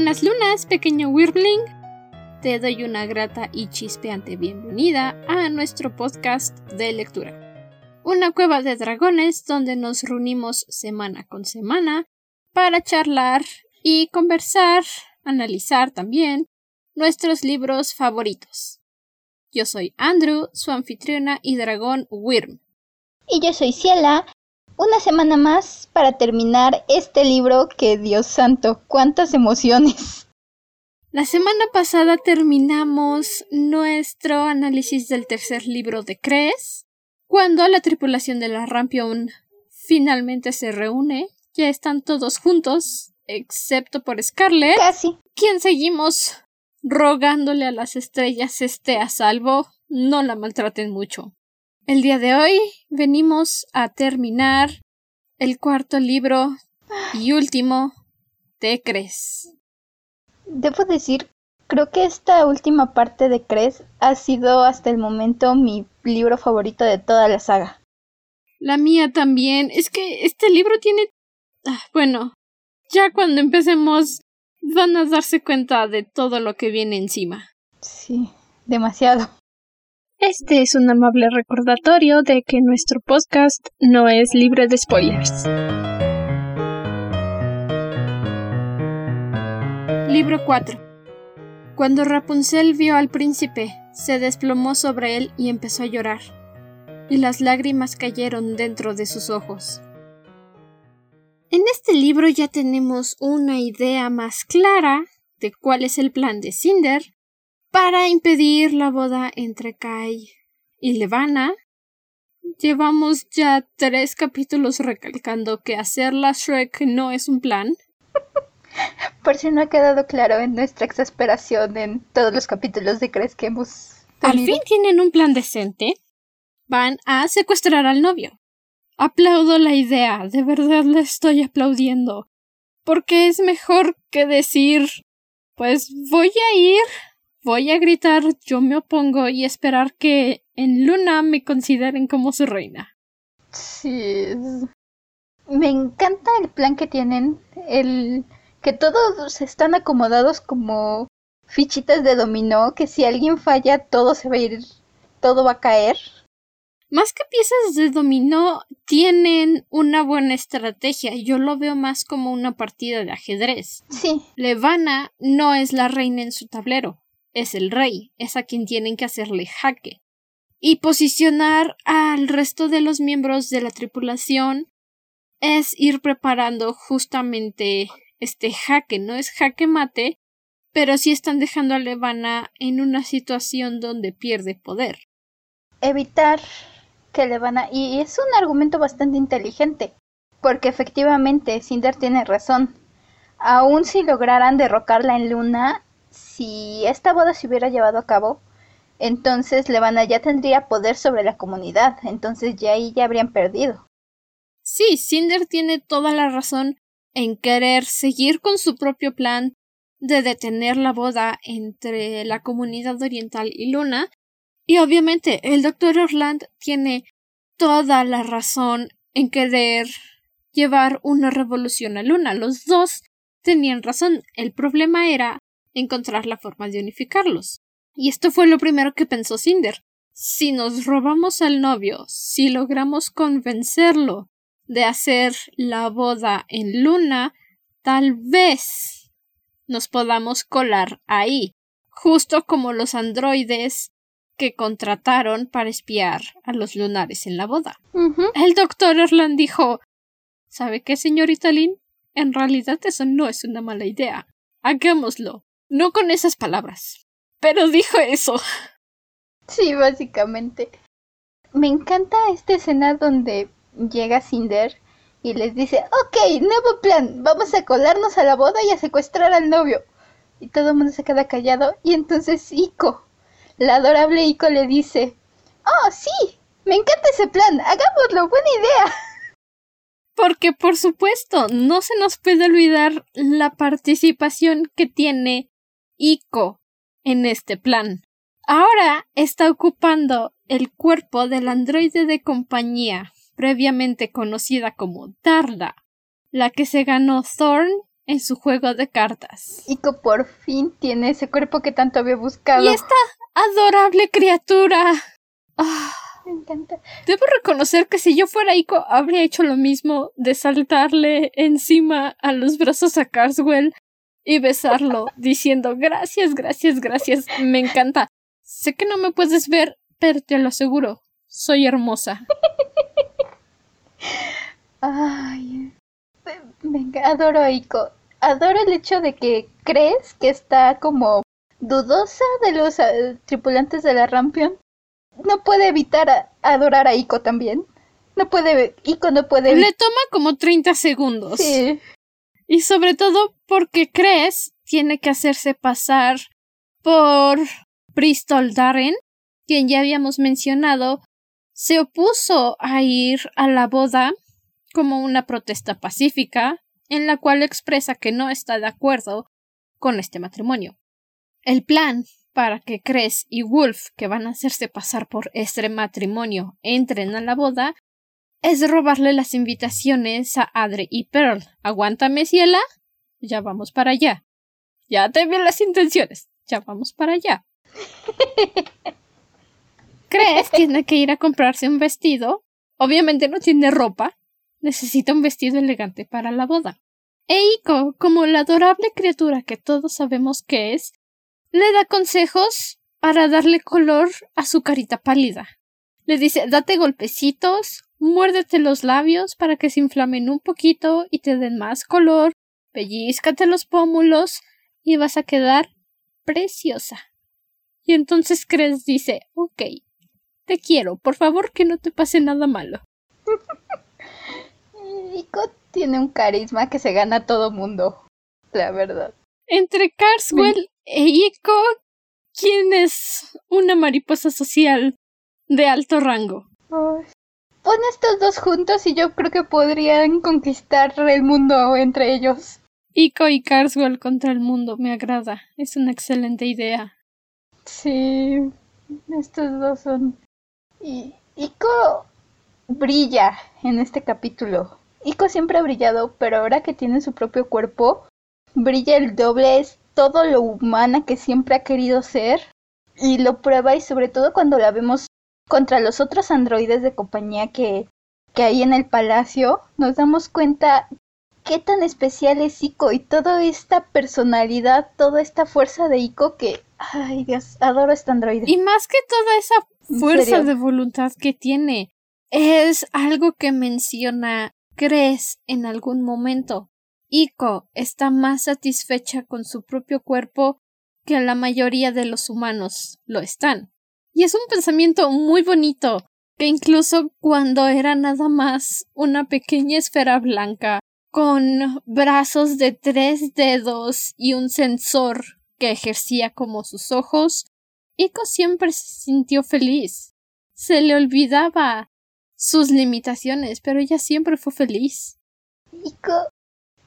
Buenas lunas, pequeño Wirbling. Te doy una grata y chispeante bienvenida a nuestro podcast de lectura. Una cueva de dragones donde nos reunimos semana con semana para charlar y conversar, analizar también nuestros libros favoritos. Yo soy Andrew, su anfitriona y dragón Wyrm. Y yo soy Ciela, una semana más para terminar este libro que, Dios santo, cuántas emociones. La semana pasada terminamos nuestro análisis del tercer libro de Cres, cuando la tripulación de la Rampion finalmente se reúne. Ya están todos juntos, excepto por Scarlett, Casi. quien seguimos rogándole a las estrellas esté a salvo, no la maltraten mucho. El día de hoy venimos a terminar el cuarto libro y último de Cres. Debo decir, creo que esta última parte de Cres ha sido hasta el momento mi libro favorito de toda la saga. La mía también. Es que este libro tiene... Ah, bueno, ya cuando empecemos van a darse cuenta de todo lo que viene encima. Sí, demasiado. Este es un amable recordatorio de que nuestro podcast no es libre de spoilers. Libro 4 Cuando Rapunzel vio al príncipe, se desplomó sobre él y empezó a llorar, y las lágrimas cayeron dentro de sus ojos. En este libro ya tenemos una idea más clara de cuál es el plan de Cinder para impedir la boda entre Kai y Levana. Llevamos ya tres capítulos recalcando que hacer la Shrek no es un plan. Por si no ha quedado claro en nuestra exasperación en todos los capítulos de Cres que hemos Al fin tienen un plan decente. Van a secuestrar al novio. Aplaudo la idea, de verdad la estoy aplaudiendo. Porque es mejor que decir pues voy a ir, voy a gritar yo me opongo y esperar que en Luna me consideren como su reina. Sí. Me encanta el plan que tienen, el que todos están acomodados como fichitas de dominó, que si alguien falla todo se va a ir, todo va a caer. Más que piezas de dominó, tienen una buena estrategia. Yo lo veo más como una partida de ajedrez. Sí, Levana no es la reina en su tablero, es el rey, es a quien tienen que hacerle jaque. Y posicionar al resto de los miembros de la tripulación es ir preparando justamente este jaque. No es jaque mate, pero sí están dejando a Levana en una situación donde pierde poder. evitar que le van a... Y es un argumento bastante inteligente, porque efectivamente Cinder tiene razón. Aun si lograran derrocarla en Luna, si esta boda se hubiera llevado a cabo, entonces Levana ya tendría poder sobre la comunidad, entonces ya ahí ya habrían perdido. Sí, Cinder tiene toda la razón en querer seguir con su propio plan de detener la boda entre la comunidad oriental y Luna. Y obviamente el doctor Orland tiene toda la razón en querer llevar una revolución a Luna. Los dos tenían razón. El problema era encontrar la forma de unificarlos. Y esto fue lo primero que pensó Cinder. Si nos robamos al novio, si logramos convencerlo de hacer la boda en Luna, tal vez nos podamos colar ahí, justo como los androides que contrataron para espiar a los lunares en la boda. El doctor Erland dijo ¿Sabe qué, señorita Lynn? En realidad eso no es una mala idea. Hagámoslo. No con esas palabras. Pero dijo eso. Sí, básicamente. Me encanta esta escena donde llega Cinder y les dice, ok, nuevo plan, vamos a colarnos a la boda y a secuestrar al novio. Y todo el mundo se queda callado y entonces Ico, la adorable Ico le dice, oh, sí, me encanta ese plan, hagámoslo, buena idea. Porque, por supuesto, no se nos puede olvidar la participación que tiene Ico en este plan. Ahora está ocupando el cuerpo del androide de compañía, previamente conocida como Darla, la que se ganó Thorn en su juego de cartas. Ico por fin tiene ese cuerpo que tanto había buscado. Y esta adorable criatura. Ah, Me encanta. debo reconocer que si yo fuera Ico habría hecho lo mismo de saltarle encima a los brazos a Carswell y besarlo diciendo gracias, gracias, gracias. Me encanta. Sé que no me puedes ver, pero te lo aseguro, soy hermosa. Ay, venga, adoro a Ico. Adoro el hecho de que crees que está como dudosa de los eh, tripulantes de la Rampion. No puede evitar a- adorar a Ico también. No puede, Ico no puede Le toma como 30 segundos. Sí, Y sobre todo porque crees tiene que hacerse pasar por Bristol Darren, quien ya habíamos mencionado, se opuso a ir a la boda como una protesta pacífica, en la cual expresa que no está de acuerdo con este matrimonio. El plan para que Cres y Wolf, que van a hacerse pasar por este matrimonio, entren a la boda, es robarle las invitaciones a Adre y Pearl. Aguántame, Ciela. Ya vamos para allá. Ya te vi las intenciones. Ya vamos para allá. ¿Crees? Tiene que ir a comprarse un vestido. Obviamente no tiene ropa. Necesita un vestido elegante para la boda. Eiko, como la adorable criatura que todos sabemos que es, le da consejos para darle color a su carita pálida. Le dice, date golpecitos, muérdete los labios para que se inflamen un poquito y te den más color, pellízcate los pómulos y vas a quedar preciosa. Y entonces Cres dice, ok, te quiero, por favor que no te pase nada malo. Ico tiene un carisma que se gana a todo mundo. La verdad. Entre Carswell e Iko, ¿quién es una mariposa social de alto rango? Ay. Pon estos dos juntos y yo creo que podrían conquistar el mundo entre ellos. Iko y Carswell contra el mundo, me agrada. Es una excelente idea. Sí, estos dos son. Y Ico brilla en este capítulo. Ico siempre ha brillado, pero ahora que tiene su propio cuerpo, brilla el doble, es todo lo humana que siempre ha querido ser. Y lo prueba, y sobre todo cuando la vemos contra los otros androides de compañía que, que hay en el palacio, nos damos cuenta qué tan especial es Ico y toda esta personalidad, toda esta fuerza de Ico que, ay Dios, adoro a este androide. Y más que toda esa ¿En fuerza de voluntad que tiene, es algo que menciona Cres en algún momento. Iko está más satisfecha con su propio cuerpo que la mayoría de los humanos lo están. Y es un pensamiento muy bonito, que incluso cuando era nada más una pequeña esfera blanca, con brazos de tres dedos y un sensor que ejercía como sus ojos, Iko siempre se sintió feliz. Se le olvidaba sus limitaciones, pero ella siempre fue feliz. Iko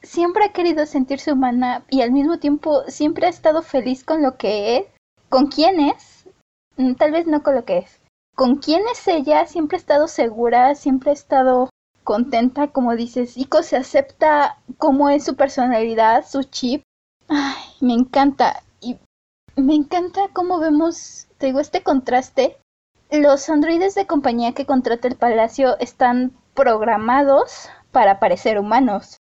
siempre ha querido sentirse humana y al mismo tiempo siempre ha estado feliz con lo que es, con quién es, tal vez no con lo que es, con quién es ella, siempre ha estado segura, siempre ha estado contenta, como dices, Iko se acepta cómo es su personalidad, su chip. Ay, me encanta y me encanta cómo vemos, te digo, este contraste. Los androides de compañía que contrata el palacio están programados para parecer humanos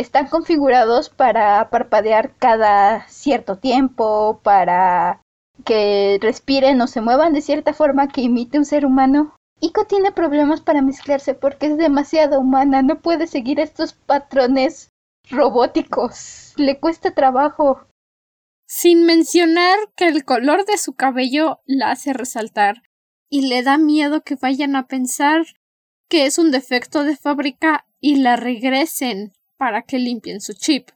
están configurados para parpadear cada cierto tiempo, para que respiren o se muevan de cierta forma que imite un ser humano. Iko tiene problemas para mezclarse porque es demasiado humana, no puede seguir estos patrones robóticos, le cuesta trabajo. Sin mencionar que el color de su cabello la hace resaltar y le da miedo que vayan a pensar que es un defecto de fábrica y la regresen para que limpien su chip.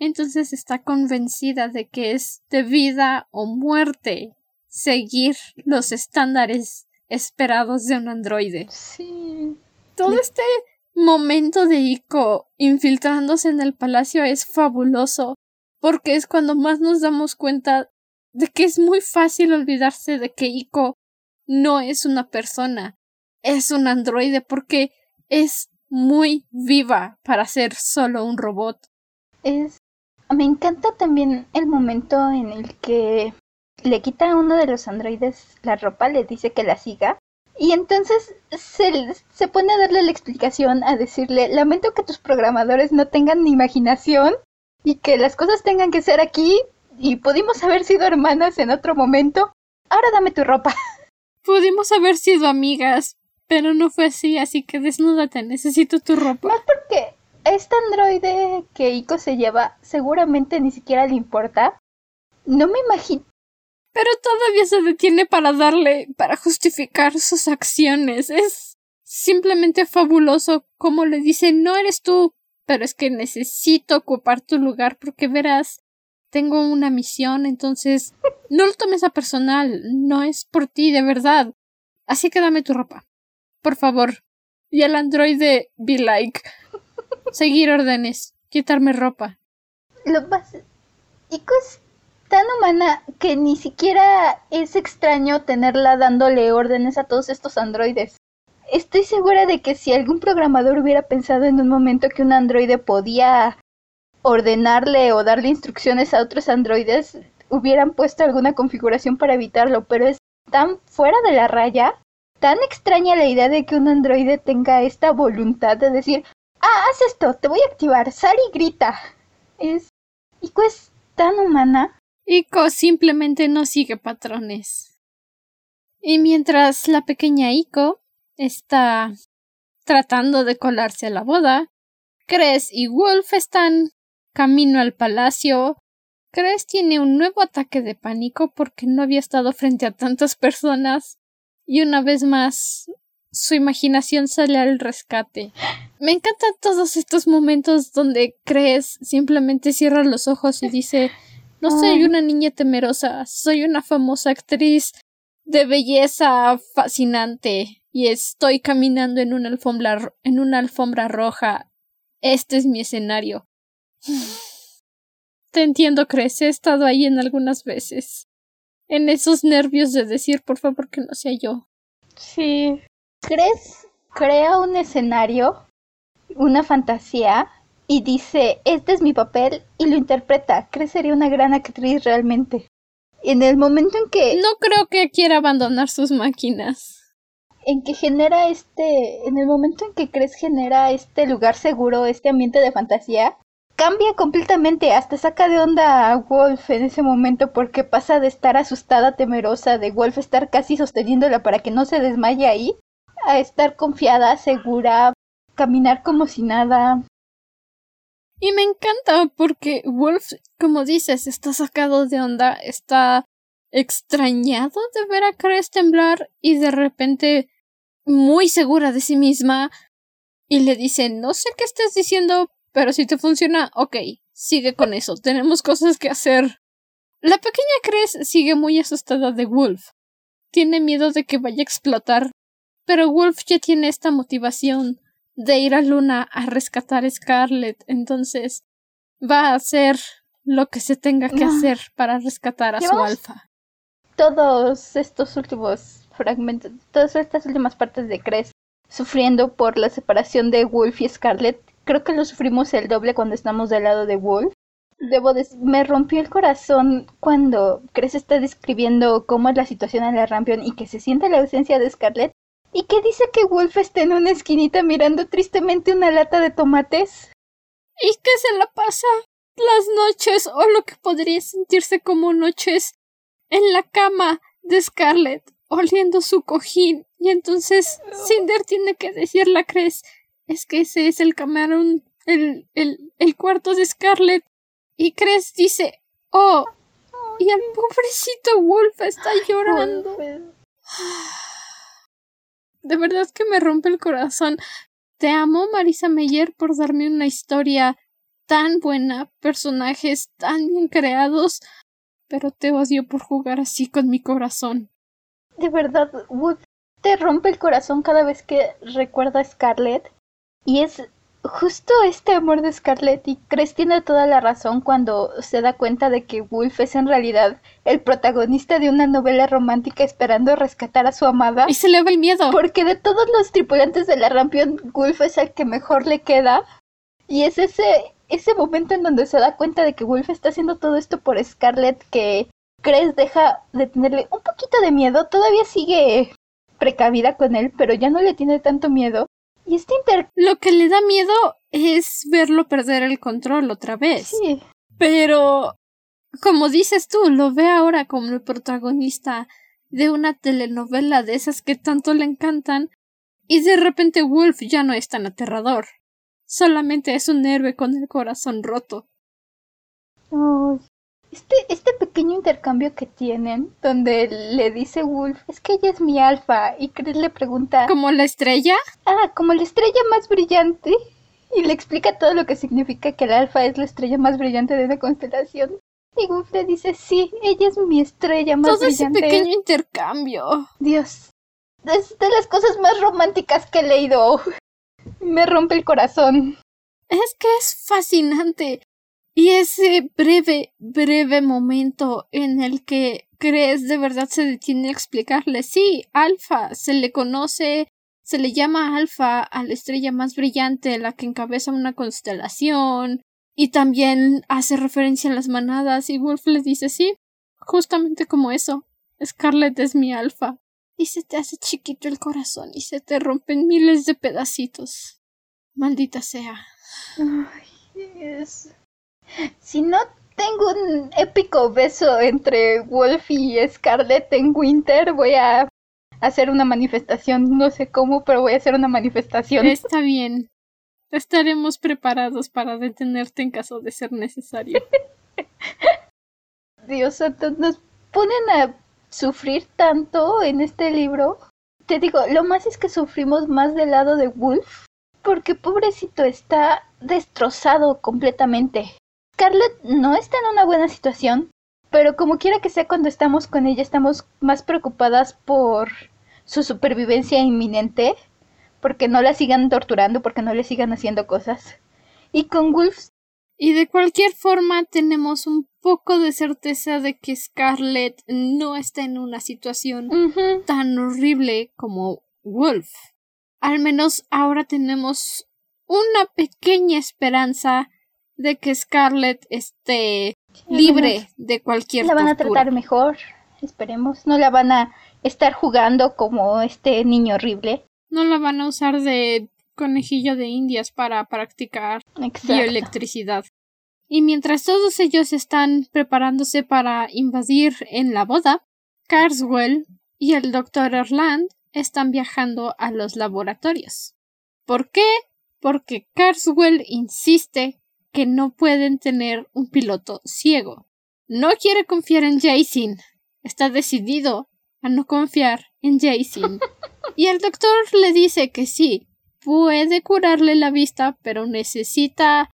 Entonces está convencida de que es de vida o muerte seguir los estándares esperados de un androide. Sí. Todo este momento de Ico infiltrándose en el palacio es fabuloso porque es cuando más nos damos cuenta de que es muy fácil olvidarse de que Ico no es una persona, es un androide porque es muy viva para ser solo un robot. Es Me encanta también el momento en el que le quita a uno de los androides la ropa, le dice que la siga. Y entonces se, se pone a darle la explicación, a decirle, lamento que tus programadores no tengan ni imaginación y que las cosas tengan que ser aquí y pudimos haber sido hermanas en otro momento. Ahora dame tu ropa. Pudimos haber sido amigas, pero no fue así, así que desnúdate, necesito tu ropa. Más este androide que Iko se lleva seguramente ni siquiera le importa. No me imagino. Pero todavía se detiene para darle, para justificar sus acciones. Es simplemente fabuloso como le dice, no eres tú, pero es que necesito ocupar tu lugar porque verás, tengo una misión, entonces no lo tomes a personal, no es por ti, de verdad. Así que dame tu ropa. Por favor. Y el androide be like. Seguir órdenes. Quitarme ropa. Lo más... Ico es tan humana que ni siquiera es extraño tenerla dándole órdenes a todos estos androides. Estoy segura de que si algún programador hubiera pensado en un momento que un androide podía ordenarle o darle instrucciones a otros androides, hubieran puesto alguna configuración para evitarlo, pero es tan fuera de la raya, tan extraña la idea de que un androide tenga esta voluntad de decir, ah, haz esto, te voy a activar, sal y grita. Es... Ico es tan humana. Ico simplemente no sigue patrones. Y mientras la pequeña Ico está tratando de colarse a la boda, Cres y Wolf están camino al palacio. Cres tiene un nuevo ataque de pánico porque no había estado frente a tantas personas y una vez más su imaginación sale al rescate. Me encantan todos estos momentos donde Cres simplemente cierra los ojos y dice no soy una niña temerosa, soy una famosa actriz de belleza fascinante y estoy caminando en una alfombra en una alfombra roja. Este es mi escenario. Te entiendo, Cres. He estado ahí en algunas veces. En esos nervios de decir, por favor, que no sea yo. Sí. Crea un escenario, una fantasía, y dice, este es mi papel, y lo interpreta. Cres sería una gran actriz realmente. En el momento en que... No creo que quiera abandonar sus máquinas. En que genera este... En el momento en que Cres genera este lugar seguro, este ambiente de fantasía, cambia completamente, hasta saca de onda a Wolf en ese momento porque pasa de estar asustada, temerosa, de Wolf estar casi sosteniéndola para que no se desmaye ahí, a estar confiada, segura, caminar como si nada. Y me encanta porque Wolf, como dices, está sacado de onda, está extrañado de ver a Cres temblar y de repente muy segura de sí misma y le dice no sé qué estás diciendo, pero si te funciona, ok, sigue con eso. Tenemos cosas que hacer. La pequeña Cres sigue muy asustada de Wolf. Tiene miedo de que vaya a explotar. Pero Wolf ya tiene esta motivación de ir a Luna a rescatar a Scarlet. Entonces va a hacer lo que se tenga que hacer para rescatar a su alfa. Todos estos últimos fragmentos, todas estas últimas partes de Cres sufriendo por la separación de Wolf y Scarlet creo que lo sufrimos el doble cuando estamos del lado de Wolf. Debo decir, me rompió el corazón cuando Cres está describiendo cómo es la situación en la Rampion y que se siente la ausencia de Scarlett y que dice que Wolf está en una esquinita mirando tristemente una lata de tomates. Y que se la pasa las noches o lo que podría sentirse como noches en la cama de Scarlett oliendo su cojín y entonces Cinder tiene que decirle a Cres es que ese es el camarón, el, el, el cuarto de Scarlett. Y Cres dice, oh, y el pobrecito Wolf está llorando. De verdad que me rompe el corazón. Te amo, Marisa Meyer, por darme una historia tan buena, personajes tan bien creados, pero te odio por jugar así con mi corazón. De verdad, Wolf te rompe el corazón cada vez que recuerda a Scarlett. Y es justo este amor de Scarlett y Cres tiene toda la razón cuando se da cuenta de que Wolf es en realidad el protagonista de una novela romántica esperando rescatar a su amada. Y se le va el miedo. Porque de todos los tripulantes de la Rampion, Wolf es el que mejor le queda. Y es ese ese momento en donde se da cuenta de que Wolf está haciendo todo esto por Scarlett, que Cres deja de tenerle un poquito de miedo, todavía sigue precavida con él, pero ya no le tiene tanto miedo. Y este inter... Lo que le da miedo es verlo perder el control otra vez. Sí. Pero, como dices tú, lo ve ahora como el protagonista de una telenovela de esas que tanto le encantan, y de repente Wolf ya no es tan aterrador. Solamente es un héroe con el corazón roto. Este, este pequeño intercambio que tienen, donde le dice Wolf, es que ella es mi alfa, y Chris le pregunta... ¿Como la estrella? Ah, como la estrella más brillante. Y le explica todo lo que significa que el alfa es la estrella más brillante de una constelación. Y Wolf le dice, sí, ella es mi estrella más brillante. Todo ese pequeño intercambio. Dios. Es de las cosas más románticas que he leído. Me rompe el corazón. Es que es fascinante. Y ese breve, breve momento en el que crees de verdad se detiene a explicarle, sí, Alfa, se le conoce, se le llama Alfa a la estrella más brillante, la que encabeza una constelación, y también hace referencia a las manadas, y Wolf le dice, sí, justamente como eso, Scarlett es mi Alfa. Y se te hace chiquito el corazón y se te rompen miles de pedacitos. Maldita sea. Ay, Si no tengo un épico beso entre Wolf y Scarlett en Winter, voy a hacer una manifestación. No sé cómo, pero voy a hacer una manifestación. Está bien. Estaremos preparados para detenerte en caso de ser necesario. Dios santo, nos ponen a sufrir tanto en este libro. Te digo, lo más es que sufrimos más del lado de Wolf, porque pobrecito está destrozado completamente. Scarlett no está en una buena situación, pero como quiera que sea cuando estamos con ella estamos más preocupadas por su supervivencia inminente, porque no la sigan torturando, porque no le sigan haciendo cosas. Y con Wolf y de cualquier forma tenemos un poco de certeza de que Scarlett no está en una situación tan horrible como Wolf. Al menos ahora tenemos una pequeña esperanza de que Scarlett esté libre de cualquier La van a tratar mejor, esperemos. No la van a estar jugando como este niño horrible. No la van a usar de conejillo de indias para practicar bioelectricidad. Y mientras todos ellos están preparándose para invadir en la boda, Carswell y el Dr. Erland están viajando a los laboratorios. ¿Por qué? Porque Carswell insiste que no pueden tener un piloto ciego. No quiere confiar en Jason. Está decidido a no confiar en Jason. Y el doctor le dice que sí, puede curarle la vista, pero necesita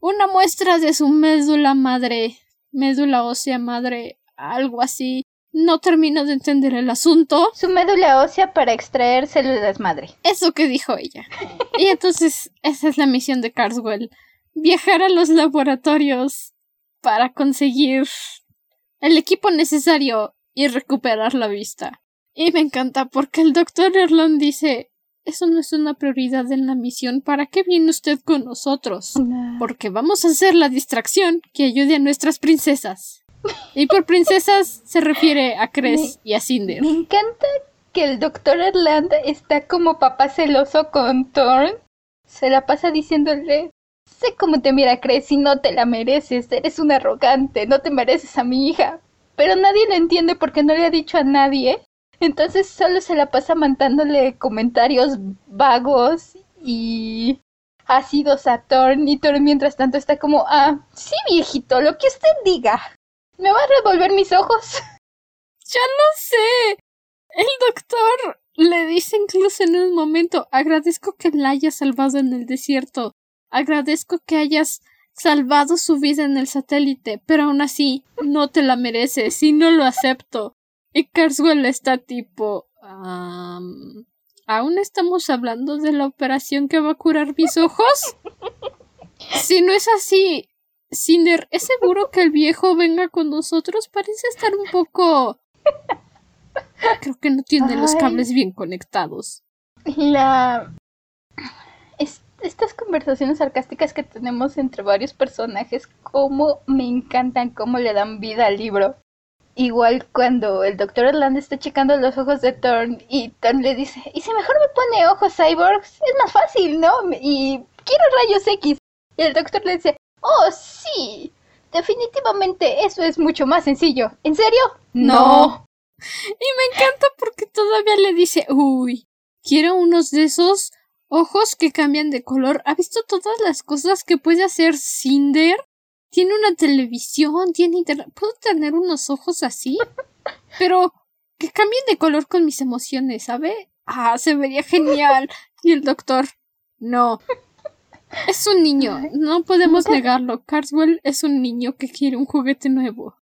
una muestra de su médula madre, médula ósea madre, algo así. No termino de entender el asunto. Su médula ósea para extraer células madre. Eso que dijo ella. y entonces esa es la misión de Carswell. Viajar a los laboratorios para conseguir el equipo necesario y recuperar la vista. Y me encanta porque el doctor Erland dice eso no es una prioridad en la misión. ¿Para qué viene usted con nosotros? Porque vamos a hacer la distracción que ayude a nuestras princesas. Y por princesas se refiere a Cres y a Cinder. Me encanta que el doctor Erland está como papá celoso con Thorn. Se la pasa diciéndole Sé cómo te mira Cres y no te la mereces. Eres un arrogante, no te mereces a mi hija. Pero nadie lo entiende porque no le ha dicho a nadie. Entonces solo se la pasa mandándole comentarios vagos y ácidos a Thorn y Thorn mientras tanto está como, ah, sí viejito, lo que usted diga. ¿Me va a revolver mis ojos? Ya lo sé. El doctor le dice incluso en un momento, agradezco que la hayas salvado en el desierto. Agradezco que hayas salvado su vida en el satélite, pero aún así no te la mereces y no lo acepto. Y Carswell está tipo. ¿Aún estamos hablando de la operación que va a curar mis ojos? Si no es así, Cinder, ¿es seguro que el viejo venga con nosotros? Parece estar un poco. Creo que no tiene los cables bien conectados. La. está estas conversaciones sarcásticas que tenemos entre varios personajes, cómo me encantan, cómo le dan vida al libro. Igual cuando el doctor Erland está checando los ojos de Thorn y Thorn le dice, ¿y si mejor me pone ojos cyborgs? Es más fácil, ¿no? Y quiero rayos X. Y el doctor le dice, oh, sí, definitivamente eso es mucho más sencillo. ¿En serio? No. Y me encanta porque todavía le dice, uy, quiero unos de esos ojos que cambian de color. ¿Ha visto todas las cosas que puede hacer Cinder? Tiene una televisión, tiene internet. ¿Puedo tener unos ojos así? Pero que cambien de color con mis emociones, ¿sabe? Ah, se vería genial. Y el doctor, no. Es un niño, no podemos negarlo. Carswell es un niño que quiere un juguete nuevo.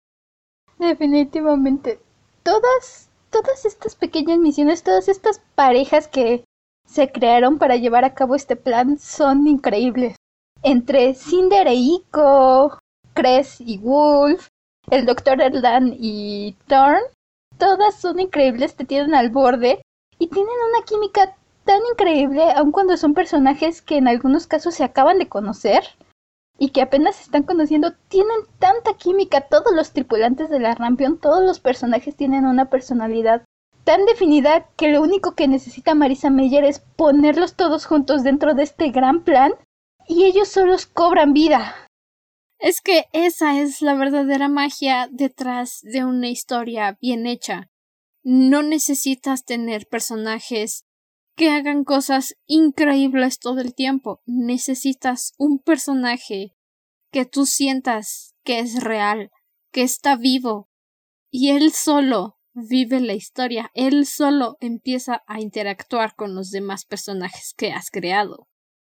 Definitivamente. Todas, todas estas pequeñas misiones, todas estas parejas que se crearon para llevar a cabo este plan son increíbles. Entre Cinder e Ico, Cress y Wolf, el Dr. Erland y Thorn, todas son increíbles, te tienen al borde y tienen una química tan increíble, aun cuando son personajes que en algunos casos se acaban de conocer y que apenas se están conociendo, tienen tanta química. Todos los tripulantes de la Rampion, todos los personajes tienen una personalidad tan definida que lo único que necesita Marisa Meyer es ponerlos todos juntos dentro de este gran plan y ellos solos cobran vida. Es que esa es la verdadera magia detrás de una historia bien hecha. No necesitas tener personajes que hagan cosas increíbles todo el tiempo. Necesitas un personaje que tú sientas que es real, que está vivo, y él solo vive la historia, él solo empieza a interactuar con los demás personajes que has creado.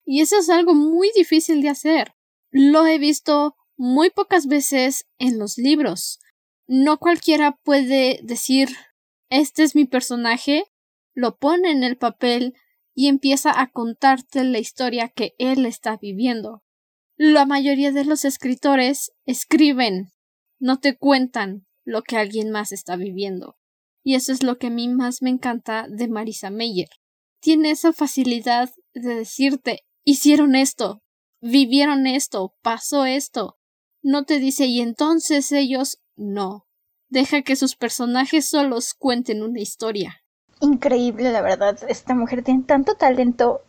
Y eso es algo muy difícil de hacer. Lo he visto muy pocas veces en los libros. No cualquiera puede decir este es mi personaje, lo pone en el papel y empieza a contarte la historia que él está viviendo. La mayoría de los escritores escriben, no te cuentan lo que alguien más está viviendo. Y eso es lo que a mí más me encanta de Marisa Meyer. Tiene esa facilidad de decirte, hicieron esto, vivieron esto, pasó esto. No te dice y entonces ellos no. Deja que sus personajes solos cuenten una historia. Increíble, la verdad. Esta mujer tiene tanto talento.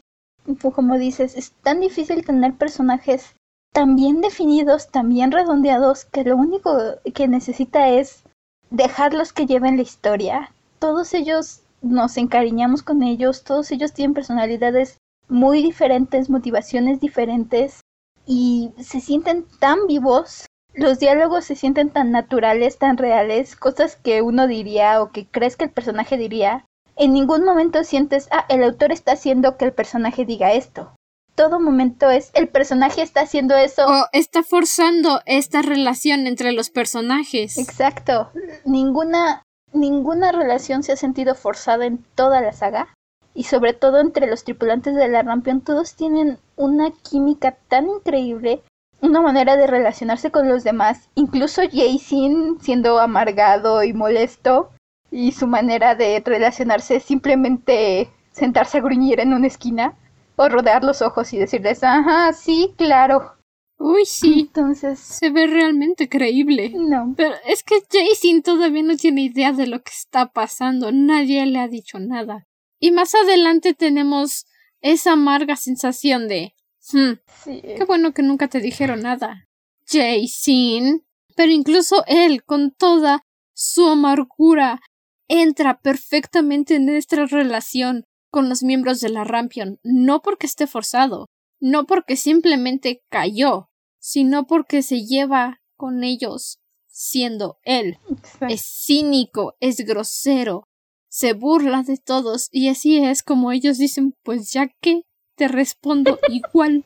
Como dices, es tan difícil tener personajes tan bien definidos, tan bien redondeados, que lo único que necesita es dejarlos que lleven la historia. Todos ellos nos encariñamos con ellos, todos ellos tienen personalidades muy diferentes, motivaciones diferentes y se sienten tan vivos. Los diálogos se sienten tan naturales, tan reales, cosas que uno diría o que crees que el personaje diría. En ningún momento sientes, ah, el autor está haciendo que el personaje diga esto. Todo momento es, el personaje está haciendo eso. O está forzando esta relación entre los personajes. Exacto. Ninguna, ninguna relación se ha sentido forzada en toda la saga y sobre todo entre los tripulantes de la Rampion, todos tienen una química tan increíble, una manera de relacionarse con los demás, incluso Jason siendo amargado y molesto, y su manera de relacionarse es simplemente sentarse a gruñir en una esquina, o rodear los ojos y decirles, ajá, sí, claro. Uy, sí. Entonces. Se ve realmente creíble. No. Pero es que Jason todavía no tiene idea de lo que está pasando. Nadie le ha dicho nada. Y más adelante tenemos esa amarga sensación de hmm, qué bueno que nunca te dijeron nada. Jason. Pero incluso él, con toda su amargura, entra perfectamente en nuestra relación con los miembros de la Rampion, no porque esté forzado, no porque simplemente cayó, sino porque se lleva con ellos siendo él. Es cínico, es grosero, se burla de todos y así es como ellos dicen, pues ya que te respondo igual.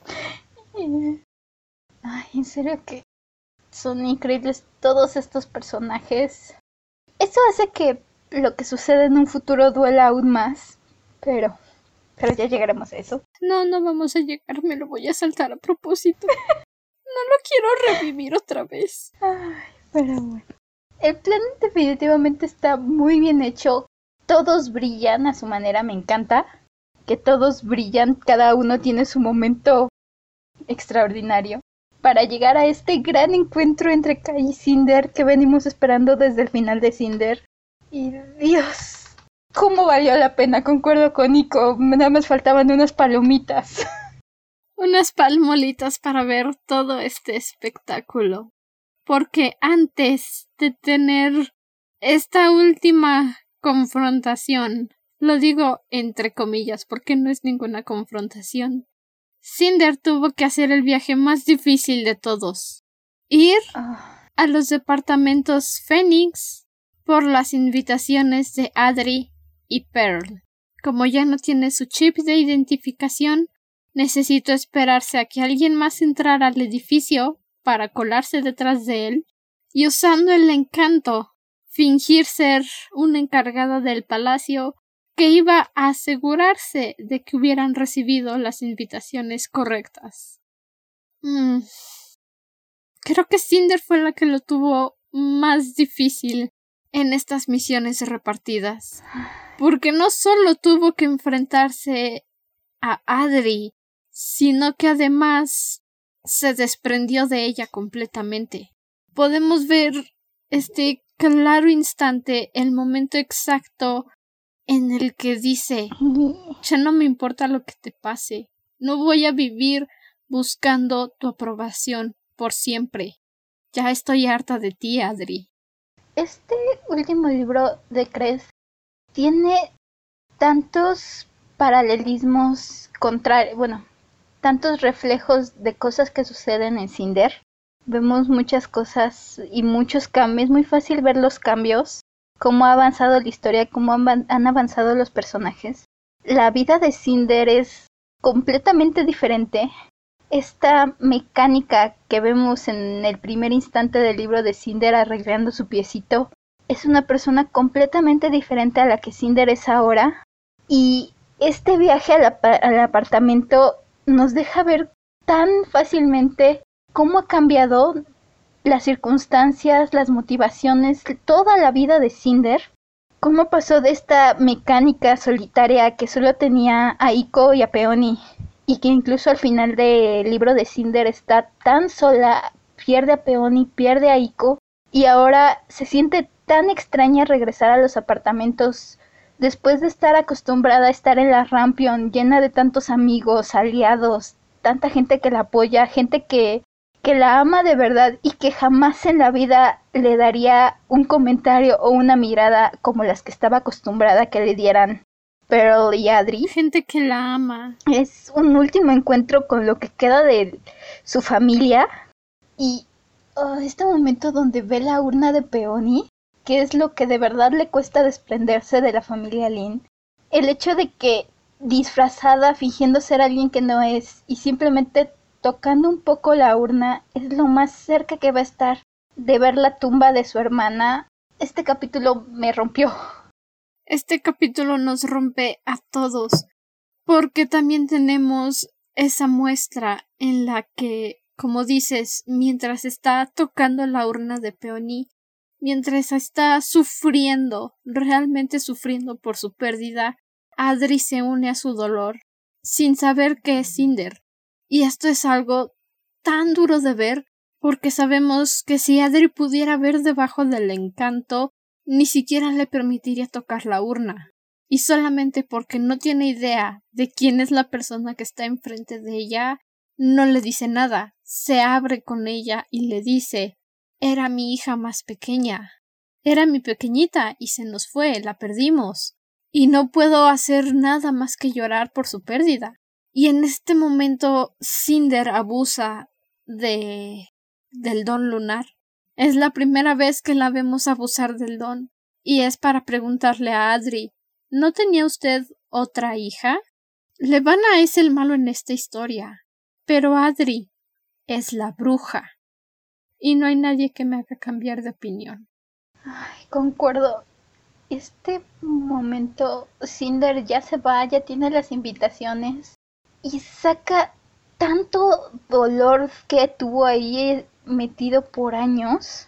Ay, en serio que son increíbles todos estos personajes. Eso hace que lo que sucede en un futuro duela aún más, pero pero ya llegaremos a eso. No, no vamos a llegar, me lo voy a saltar a propósito. no lo quiero revivir otra vez. Ay, pero bueno. El plan definitivamente está muy bien hecho todos brillan a su manera, me encanta. que todos brillan, cada uno tiene su momento extraordinario para llegar a este gran encuentro entre Kai y Cinder que venimos esperando desde el final de Cinder. Y Dios, cómo valió la pena, concuerdo con Nico, nada más faltaban unas palomitas. Unas palmolitas para ver todo este espectáculo. Porque antes de tener esta última confrontación, lo digo entre comillas porque no es ninguna confrontación, Cinder tuvo que hacer el viaje más difícil de todos. Ir Ah, a los departamentos Phoenix por las invitaciones de Adri y Pearl. Como ya no tiene su chip de identificación, necesitó esperarse a que alguien más entrara al edificio para colarse detrás de él y usando el encanto fingir ser una encargada del palacio que iba a asegurarse de que hubieran recibido las invitaciones correctas. Mm. Creo que Cinder fue la que lo tuvo más difícil en estas misiones repartidas. Porque no solo tuvo que enfrentarse a Adri, sino que además se desprendió de ella completamente. Podemos ver este claro instante, el momento exacto en el que dice ya no me importa lo que te pase, no voy a vivir buscando tu aprobación por siempre. Ya estoy harta de ti, Adri. Este último libro de Cres tiene tantos paralelismos bueno, tantos reflejos de cosas que suceden en Cinder. Vemos muchas cosas y muchos cambios, es muy fácil ver los cambios, cómo ha avanzado la historia, cómo han avanzado los personajes. La vida de Cinder es completamente diferente. Esta mecánica que vemos en el primer instante del libro de Cinder arreglando su piecito es una persona completamente diferente a la que Cinder es ahora. Y este viaje al, apa- al apartamento nos deja ver tan fácilmente cómo ha cambiado las circunstancias, las motivaciones, toda la vida de Cinder. Cómo pasó de esta mecánica solitaria que solo tenía a Iko y a Peony y que incluso al final del libro de Cinder está tan sola, pierde a Peony, pierde a Iko y ahora se siente tan extraña regresar a los apartamentos después de estar acostumbrada a estar en la Rampion llena de tantos amigos, aliados, tanta gente que la apoya, gente que que la ama de verdad y que jamás en la vida le daría un comentario o una mirada como las que estaba acostumbrada que le dieran Pearl y Adri. Gente que la ama. Es un último encuentro con lo que queda de su familia y oh, este momento donde ve la urna de Peony, que es lo que de verdad le cuesta desprenderse de la familia Lin. El hecho de que disfrazada, fingiendo ser alguien que no es y simplemente tocando un poco la urna es lo más cerca que va a estar de ver la tumba de su hermana. Este capítulo me rompió. Este capítulo nos rompe a todos, porque también tenemos esa muestra en la que, como dices, mientras está tocando la urna de Peony, mientras está sufriendo, realmente sufriendo por su pérdida, Adri se une a su dolor, sin saber que es Cinder. Y esto es algo tan duro de ver, porque sabemos que si Adri pudiera ver debajo del encanto, ni siquiera le permitiría tocar la urna. Y solamente porque no tiene idea de quién es la persona que está enfrente de ella, no le dice nada, se abre con ella y le dice Era mi hija más pequeña. Era mi pequeñita y se nos fue, la perdimos. Y no puedo hacer nada más que llorar por su pérdida. Y en este momento Cinder abusa de del don lunar. Es la primera vez que la vemos abusar del don. Y es para preguntarle a Adri ¿No tenía usted otra hija? Levana es el malo en esta historia. Pero Adri es la bruja. Y no hay nadie que me haga cambiar de opinión. Ay, concuerdo. Este momento, Cinder ya se va, ya tiene las invitaciones y saca tanto dolor que tuvo ahí metido por años.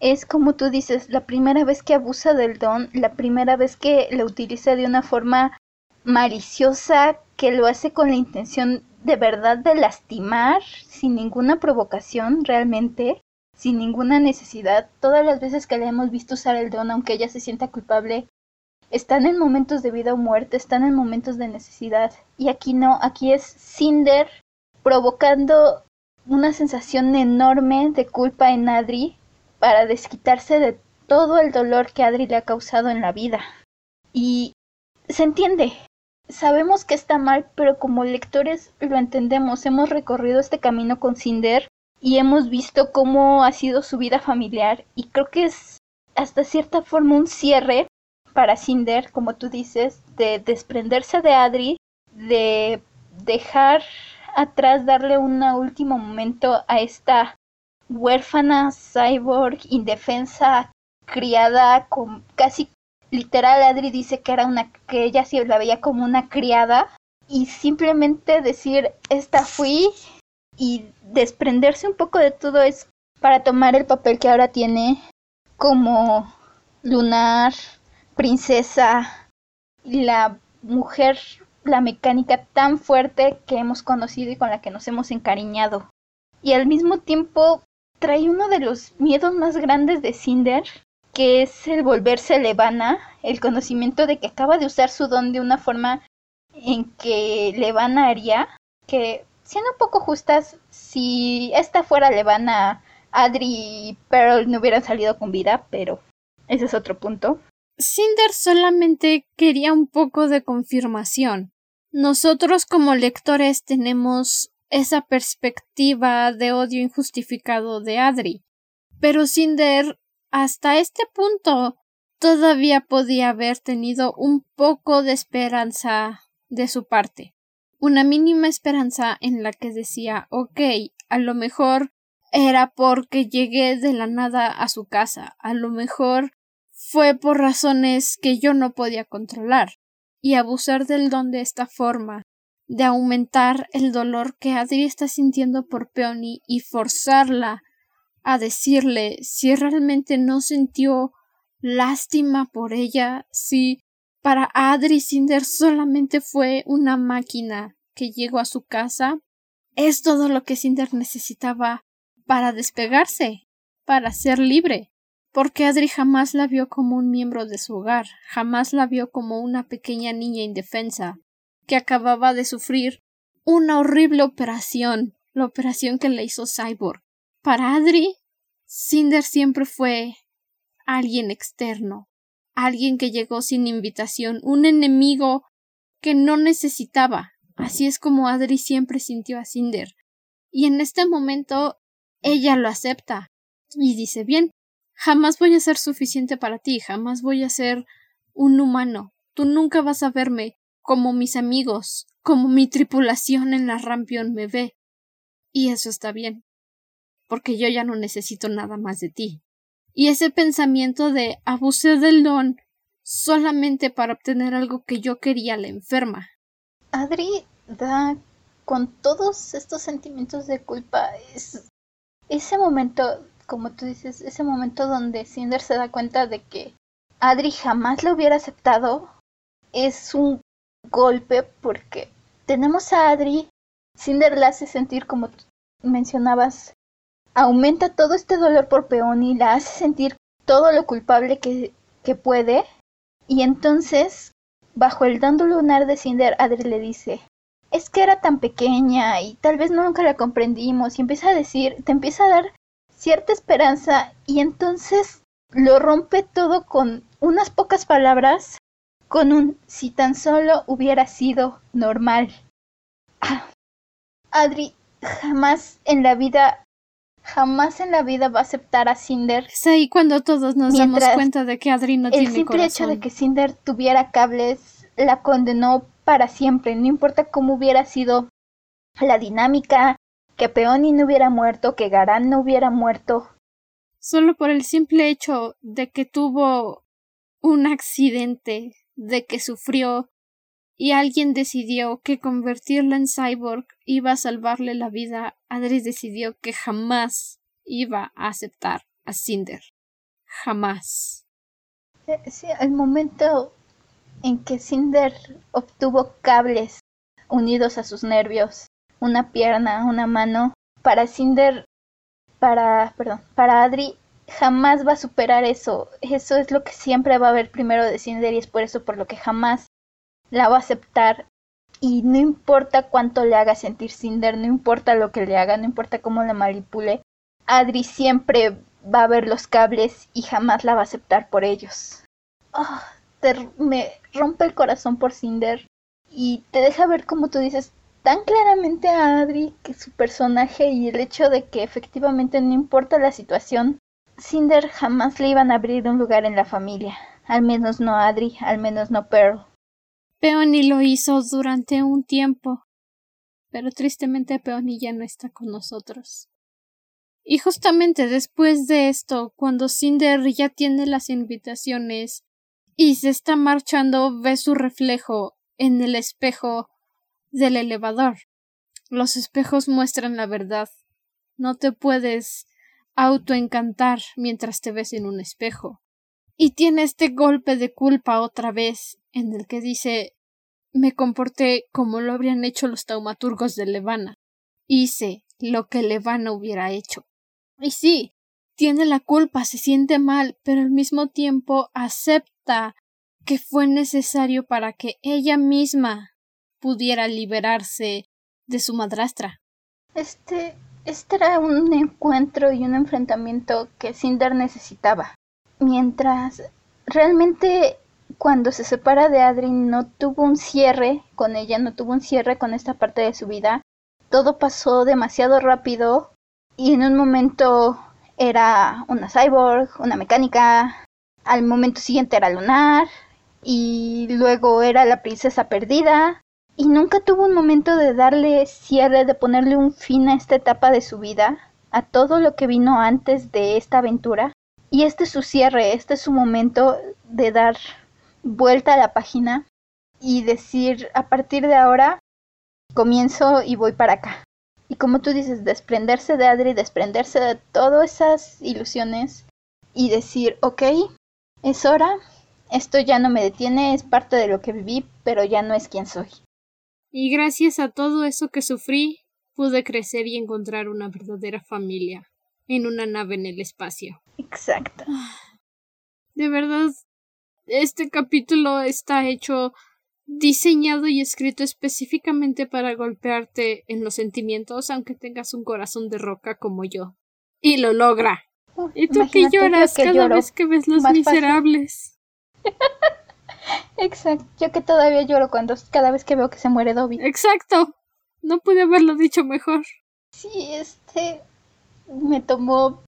Es como tú dices, la primera vez que abusa del don, la primera vez que lo utiliza de una forma maliciosa que lo hace con la intención de verdad de lastimar sin ninguna provocación realmente, sin ninguna necesidad. Todas las veces que le hemos visto usar el don, aunque ella se sienta culpable, están en momentos de vida o muerte, están en momentos de necesidad. Y aquí no, aquí es Cinder provocando una sensación enorme de culpa en Adri para desquitarse de todo el dolor que Adri le ha causado en la vida. Y se entiende. Sabemos que está mal, pero como lectores lo entendemos. Hemos recorrido este camino con Cinder y hemos visto cómo ha sido su vida familiar y creo que es hasta cierta forma un cierre para Cinder, como tú dices, de desprenderse de Adri, de dejar atrás, darle un último momento a esta huérfana cyborg indefensa criada con casi literal Adri dice que era una que ella sí la veía como una criada y simplemente decir esta fui y desprenderse un poco de todo es para tomar el papel que ahora tiene como lunar, princesa, la mujer, la mecánica tan fuerte que hemos conocido y con la que nos hemos encariñado. Y al mismo tiempo trae uno de los miedos más grandes de Cinder, que es el volverse Levana, el conocimiento de que acaba de usar su don de una forma en que Levana haría, que siendo un poco justas, si esta fuera Levana, Adri y Pearl no hubieran salido con vida, pero ese es otro punto. Cinder solamente quería un poco de confirmación. Nosotros como lectores tenemos esa perspectiva de odio injustificado de Adri. Pero Cinder hasta este punto todavía podía haber tenido un poco de esperanza de su parte. Una mínima esperanza en la que decía ok, a lo mejor era porque llegué de la nada a su casa, a lo mejor fue por razones que yo no podía controlar, y abusar del don de esta forma, de aumentar el dolor que Adri está sintiendo por Peony y forzarla a decirle si realmente no sintió lástima por ella, si para Adri Cinder solamente fue una máquina que llegó a su casa, es todo lo que Cinder necesitaba para despegarse, para ser libre, porque Adri jamás la vio como un miembro de su hogar, jamás la vio como una pequeña niña indefensa, que acababa de sufrir una horrible operación, la operación que le hizo Cyborg. Para Adri, Cinder siempre fue alguien externo, alguien que llegó sin invitación, un enemigo que no necesitaba. Así es como Adri siempre sintió a Cinder. Y en este momento ella lo acepta y dice bien, jamás voy a ser suficiente para ti, jamás voy a ser un humano. Tú nunca vas a verme como mis amigos, como mi tripulación en la Rampion me ve. Y eso está bien, porque yo ya no necesito nada más de ti. Y ese pensamiento de abusé del don solamente para obtener algo que yo quería la enferma. Adri da con todos estos sentimientos de culpa es ese momento, como tú dices, ese momento donde Cinder se da cuenta de que Adri jamás lo hubiera aceptado es un golpe porque tenemos a Adri, Cinder la hace sentir como mencionabas, aumenta todo este dolor por Peony, la hace sentir todo lo culpable que, que puede y entonces, bajo el dando lunar de Cinder, Adri le dice, es que era tan pequeña y tal vez nunca la comprendimos y empieza a decir, te empieza a dar cierta esperanza y entonces lo rompe todo con unas pocas palabras con un si tan solo hubiera sido normal. Ah, Adri jamás en la vida, jamás en la vida va a aceptar a Cinder. Es ahí cuando todos nos damos cuenta de que Adri no tiene corazón. El simple hecho de que Cinder tuviera cables la condenó para siempre, no importa cómo hubiera sido la dinámica, que Peony no hubiera muerto, que Garán no hubiera muerto. Solo por el simple hecho de que tuvo un accidente de que sufrió y alguien decidió que convertirla en cyborg iba a salvarle la vida, Adri decidió que jamás iba a aceptar a Cinder. Jamás. Sí, al momento en que Cinder obtuvo cables unidos a sus nervios, una pierna, una mano. Para Cinder, para, perdón, para Adri jamás va a superar eso. Eso es lo que siempre va a haber primero de Cinder y es por eso por lo que jamás la va a aceptar. Y no importa cuánto le haga sentir Cinder, no importa lo que le haga, no importa cómo la manipule, Adri siempre va a ver los cables y jamás la va a aceptar por ellos. Ah, me rompe el corazón por Cinder y te deja ver como tú dices tan claramente a Adri que su personaje y el hecho de que efectivamente no importa la situación, Cinder jamás le iban a abrir un lugar en la familia. Al menos no Adri, al menos no Pearl. Peony lo hizo durante un tiempo, pero tristemente Peony ya no está con nosotros. Y justamente después de esto, cuando Cinder ya tiene las invitaciones y se está marchando, ve su reflejo en el espejo del elevador. Los espejos muestran la verdad. No te puedes autoencantar mientras te ves en un espejo. Y tiene este golpe de culpa otra vez, en el que dice me comporté como lo habrían hecho los taumaturgos de Levana. Hice lo que Levana hubiera hecho. Y sí, tiene la culpa, se siente mal, pero al mismo tiempo acepta que fue necesario para que ella misma pudiera liberarse de su madrastra. Este, este era un encuentro y un enfrentamiento que Cinder necesitaba. Mientras realmente cuando se separa de Adrien no tuvo un cierre con ella, no tuvo un cierre con esta parte de su vida. Todo pasó demasiado rápido y en un momento era una cyborg, una mecánica, al momento siguiente era lunar y luego era la princesa perdida y nunca tuvo un momento de darle cierre, de ponerle un fin a esta etapa de su vida, a todo lo que vino antes de esta aventura. Y este es su cierre, este es su momento de dar vuelta a la página y decir, a partir de ahora, comienzo y voy para acá. Y como tú dices, desprenderse de Adri, desprenderse de todas esas ilusiones y decir, ok, es hora, esto ya no me detiene, es parte de lo que viví, pero ya no es quien soy. Y gracias a todo eso que sufrí, pude crecer y encontrar una verdadera familia en una nave en el espacio. Exacto. De verdad, este capítulo está hecho diseñado y escrito específicamente para golpearte en los sentimientos, aunque tengas un corazón de roca como yo. Y lo logra. y tú que lloras cada vez que ves los miserables. Exacto. Yo que todavía lloro cuando cada vez que veo que se muere Dobby. Exacto. No pude haberlo dicho mejor. Sí, este me tomó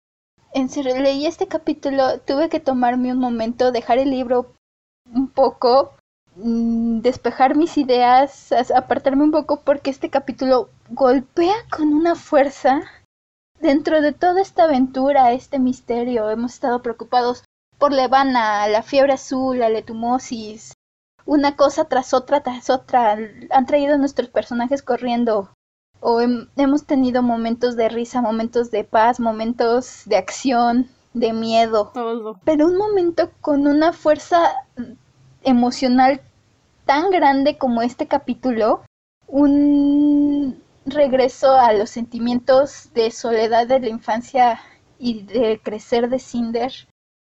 en serio leí este capítulo, tuve que tomarme un momento, dejar el libro un poco Mm, despejar mis ideas, apartarme un poco porque este capítulo golpea con una fuerza dentro de toda esta aventura, este misterio. Hemos estado preocupados por Levana, la fiebre azul, la letumosis, una cosa tras otra tras otra. Han traído nuestros personajes corriendo o hemos tenido momentos de risa, momentos de paz, momentos de acción, de miedo. Todo. Pero un momento con una fuerza emocional tan grande como este capítulo, un regreso a los sentimientos de soledad de la infancia y de crecer de Cinder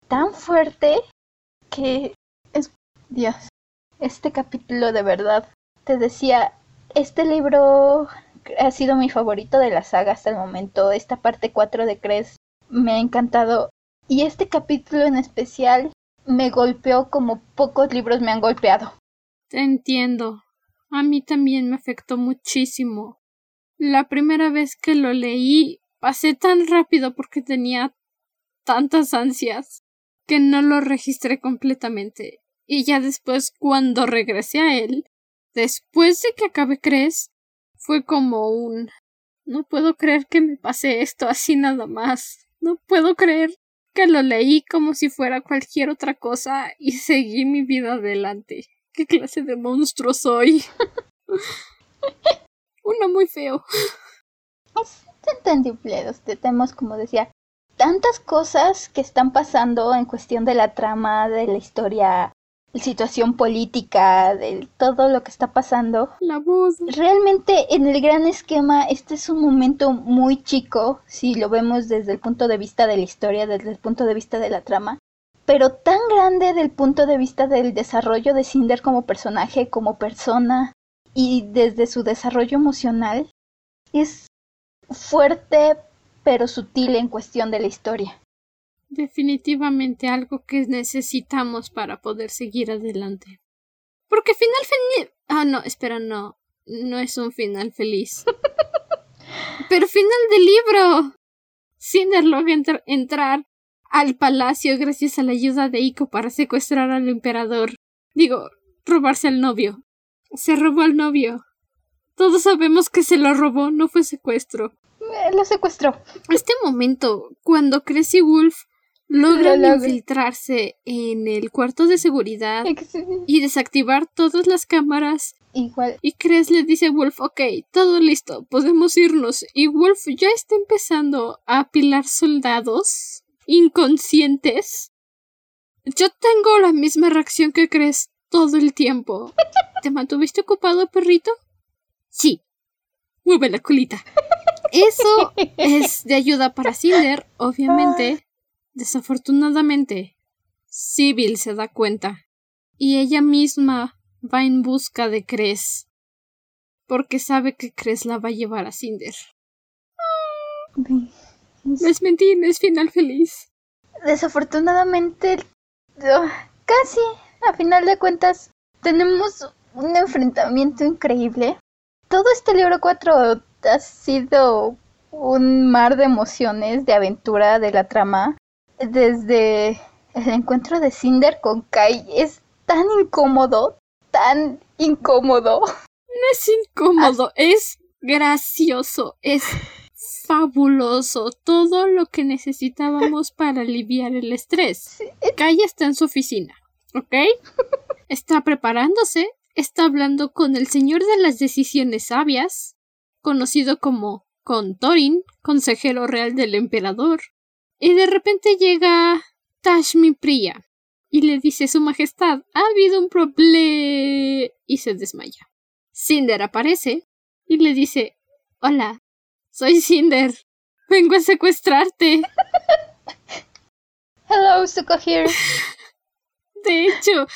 tan fuerte que es Dios. Este capítulo de verdad te decía, este libro ha sido mi favorito de la saga hasta el momento. Esta parte 4 de Cres me ha encantado y este capítulo en especial me golpeó como pocos libros me han golpeado. Te entiendo. A mí también me afectó muchísimo. La primera vez que lo leí pasé tan rápido porque tenía tantas ansias que no lo registré completamente. Y ya después, cuando regresé a él, después de que acabé Cres, fue como un no puedo creer que me pase esto así nada más. No puedo creer que lo leí como si fuera cualquier otra cosa y seguí mi vida adelante. ¿Qué clase de monstruo soy? Uno muy feo. Es entendible. Tenemos, como decía, tantas cosas que están pasando en cuestión de la trama, de la historia, situación política, de todo lo que está pasando. La voz. Realmente en el gran esquema este es un momento muy chico, si lo vemos desde el punto de vista de la historia, desde el punto de vista de la trama, pero tan grande del punto de vista del desarrollo de Cinder como personaje, como persona y desde su desarrollo emocional. Es fuerte pero sutil en cuestión de la historia. Definitivamente algo que necesitamos para poder seguir adelante. Porque final feliz. Ah, no, espera, no. No es un final feliz. Pero final del libro. Cinder logra entrar al palacio gracias a la ayuda de Ico para secuestrar al emperador. Digo, robarse al novio. Se robó al novio. Todos sabemos que se lo robó, no fue secuestro. Eh, lo secuestró. Este momento, cuando Cressy Wolf logran infiltrarse en el cuarto de seguridad y desactivar todas las cámaras. Igual. Y Cress le dice a Wolf, ok, todo listo, podemos irnos. Y Wolf ya está empezando a apilar soldados inconscientes. Yo tengo la misma reacción que Cress todo el tiempo. ¿Te mantuviste ocupado, perrito? Sí. Mueve la colita. Eso es de ayuda para Cinder, obviamente. Desafortunadamente, Sibyl se da cuenta y ella misma va en busca de Cres porque sabe que Cres la va a llevar a Cinder. Les mentí, es final feliz. Desafortunadamente, casi, a final de cuentas, tenemos un enfrentamiento increíble. Todo este libro 4 ha sido un mar de emociones, de aventura, de la trama desde el encuentro de Cinder con Kai es tan incómodo, tan incómodo. No es incómodo, es gracioso, es fabuloso, todo lo que necesitábamos para aliviar el estrés. Kai está en su oficina, ¿ok? Está preparándose, está hablando con el señor de las decisiones sabias, conocido como Contorin, consejero real del emperador. Y de repente llega Tashmi Priya y le dice Su Majestad, ha habido un problema y se desmaya. Cinder aparece y le dice Hola, soy Cinder. Vengo a secuestrarte. Hello, Suko here. De hecho,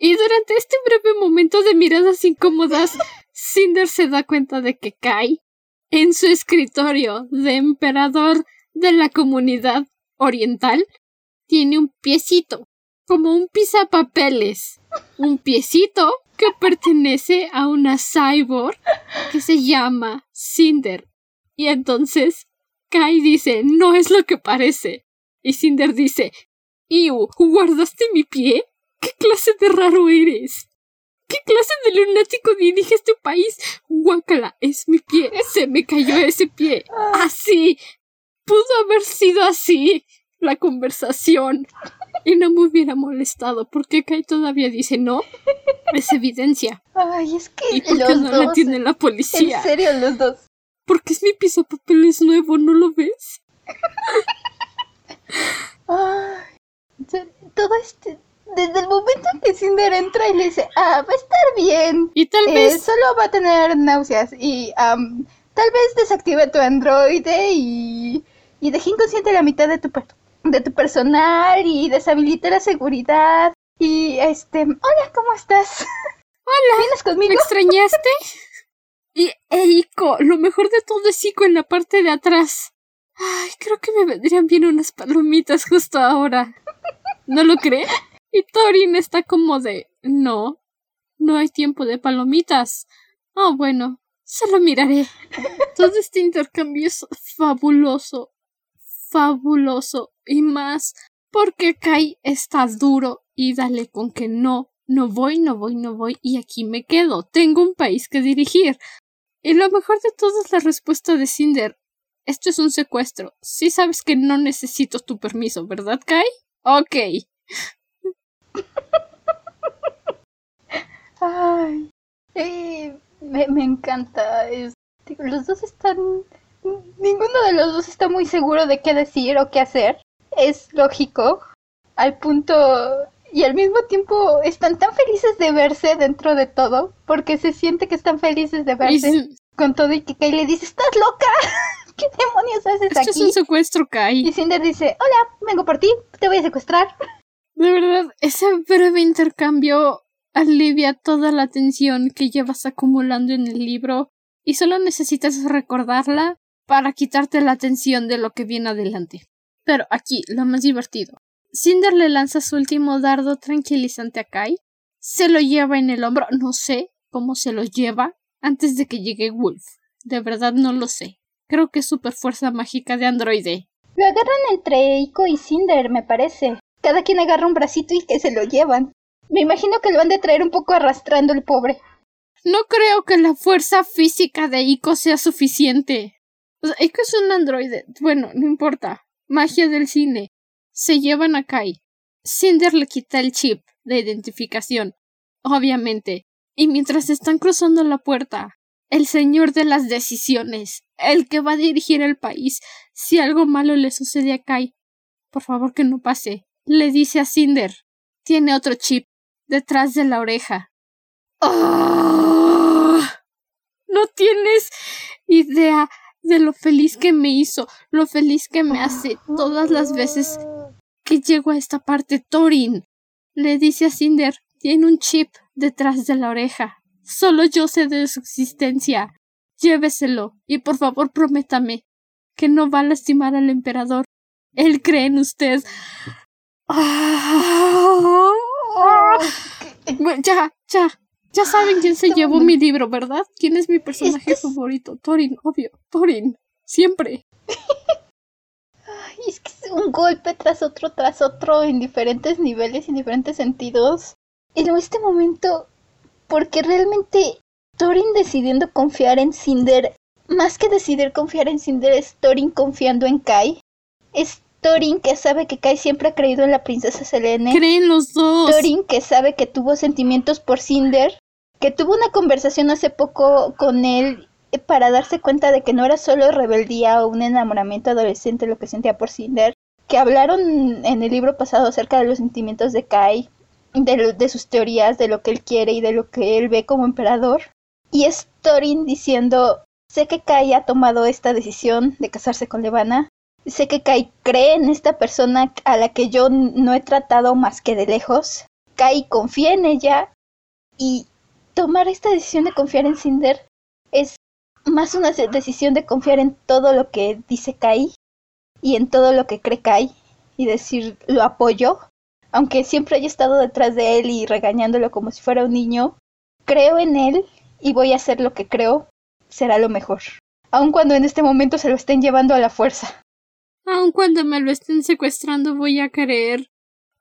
y durante este breve momento de miradas incómodas, Cinder se da cuenta de que Kai, en su escritorio de emperador, de la comunidad oriental tiene un piecito, como un pisapapeles. Un piecito que pertenece a una cyborg que se llama Cinder. Y entonces Kai dice, no es lo que parece. Y Cinder dice, Iu, ¿guardaste mi pie? ¿Qué clase de raro eres? ¿Qué clase de lunático dirige este país? Guácala, es mi pie. Se me cayó ese pie. Así, pudo haber sido así la conversación y no me hubiera molestado. Porque Kai todavía dice no es evidencia. Ay es que y por qué no la tiene la policía en serio los dos. Porque es mi piso papel es nuevo no lo ves ay, todo este desde el momento en que Cinder entra y le dice ah va a estar bien y tal vez eh, solo va a tener náuseas y tal vez desactive tu androide y y dejé inconsciente la mitad de tu, de tu personal y deshabilité la seguridad. Y este, hola, ¿cómo estás? Hola. ¿Vienes conmigo? ¿Me extrañaste? y Eiko, lo mejor de todo es Ico en la parte de atrás. Ay, creo que me vendrían bien unas palomitas justo ahora. ¿No lo cree? Y Torin está como de no, no hay tiempo de palomitas. Oh, bueno, solo miraré. Todo este intercambio es fabuloso fabuloso y más porque Kai está duro y dale con que no, no voy, no voy, no voy y aquí me quedo. Tengo un país que dirigir. Y lo mejor de todo es la respuesta de Cinder. Esto es un secuestro. Sí sabes que no necesito tu permiso, ¿verdad, Kai? Ok. Ay, me, me encanta. Es, los dos están ninguno de los dos está muy seguro de qué decir o qué hacer. Es lógico, al punto y al mismo tiempo están tan felices de verse dentro de todo, porque se siente que están felices de verse con todo y que Kai le dice, estás loca, ¿qué demonios haces Esto aquí? es un secuestro, Kai. Y Cinder dice, hola, vengo por ti, te voy a secuestrar. De verdad, ese breve intercambio alivia toda la tensión que llevas acumulando en el libro y solo necesitas recordarla para quitarte la tensión de lo que viene adelante. Pero aquí, lo más divertido. Cinder le lanza su último dardo tranquilizante a Kai, se lo lleva en el hombro, no sé cómo se lo lleva antes de que llegue Wolf. De verdad no lo sé. Creo que es super fuerza mágica de androide. Lo agarran entre Ico y Cinder, me parece. Cada quien agarra un bracito y que se lo llevan. Me imagino que lo han de traer un poco arrastrando el pobre. No creo que la fuerza física de Ico sea suficiente. Sea, Ico es un androide. Bueno, no importa. Magia del cine. Se llevan a Kai. Cinder le quita el chip de identificación. Obviamente. Y mientras están cruzando la puerta, el señor de las decisiones, el que va a dirigir el país, si algo malo le sucede a Kai, por favor que no pase, le dice a Cinder. Tiene otro chip detrás de la oreja. ¡Oh! No tienes idea de lo feliz que me hizo, lo feliz que me hace todas las veces que llego a esta parte. Thorin le dice a Cinder, tiene un chip detrás de la oreja. Solo yo sé de su existencia. Lléveselo y por favor prométame que no va a lastimar al emperador. Él cree en usted. Bueno, ya, ya. Ya saben quién se llevó mi libro, ¿verdad? ¿Quién es mi personaje es- favorito? Thorin, obvio. Thorin. Siempre. Ay, es que es un golpe tras otro, tras otro, en diferentes niveles, en diferentes sentidos. En este momento, porque realmente Thorin decidiendo confiar en Cinder, más que decidir confiar en Cinder, es Thorin confiando en Kai. Es Thorin que sabe que Kai siempre ha creído en la princesa Selene. Creen los dos. Thorin que sabe que tuvo sentimientos por Cinder, que tuvo una conversación hace poco con él eh, para darse cuenta de que no era solo rebeldía o un enamoramiento adolescente lo que sentía por Cinder, que hablaron en el libro pasado acerca de los sentimientos de Kai, de, lo- de sus teorías, de lo que él quiere y de lo que él ve como emperador. Y es Thorin diciendo, sé que Kai ha tomado esta decisión de casarse con Levana, Sé que Kai cree en esta persona a la que yo no he tratado más que de lejos. Kai confía en ella y tomar esta decisión de confiar en Cinder es más una decisión de confiar en todo lo que dice Kai y en todo lo que cree Kai y decir lo apoyo, aunque siempre haya estado detrás de él y regañándolo como si fuera un niño, creo en él y voy a hacer lo que creo será lo mejor, aun cuando en este momento se lo estén llevando a la fuerza. Aun cuando me lo estén secuestrando, voy a creer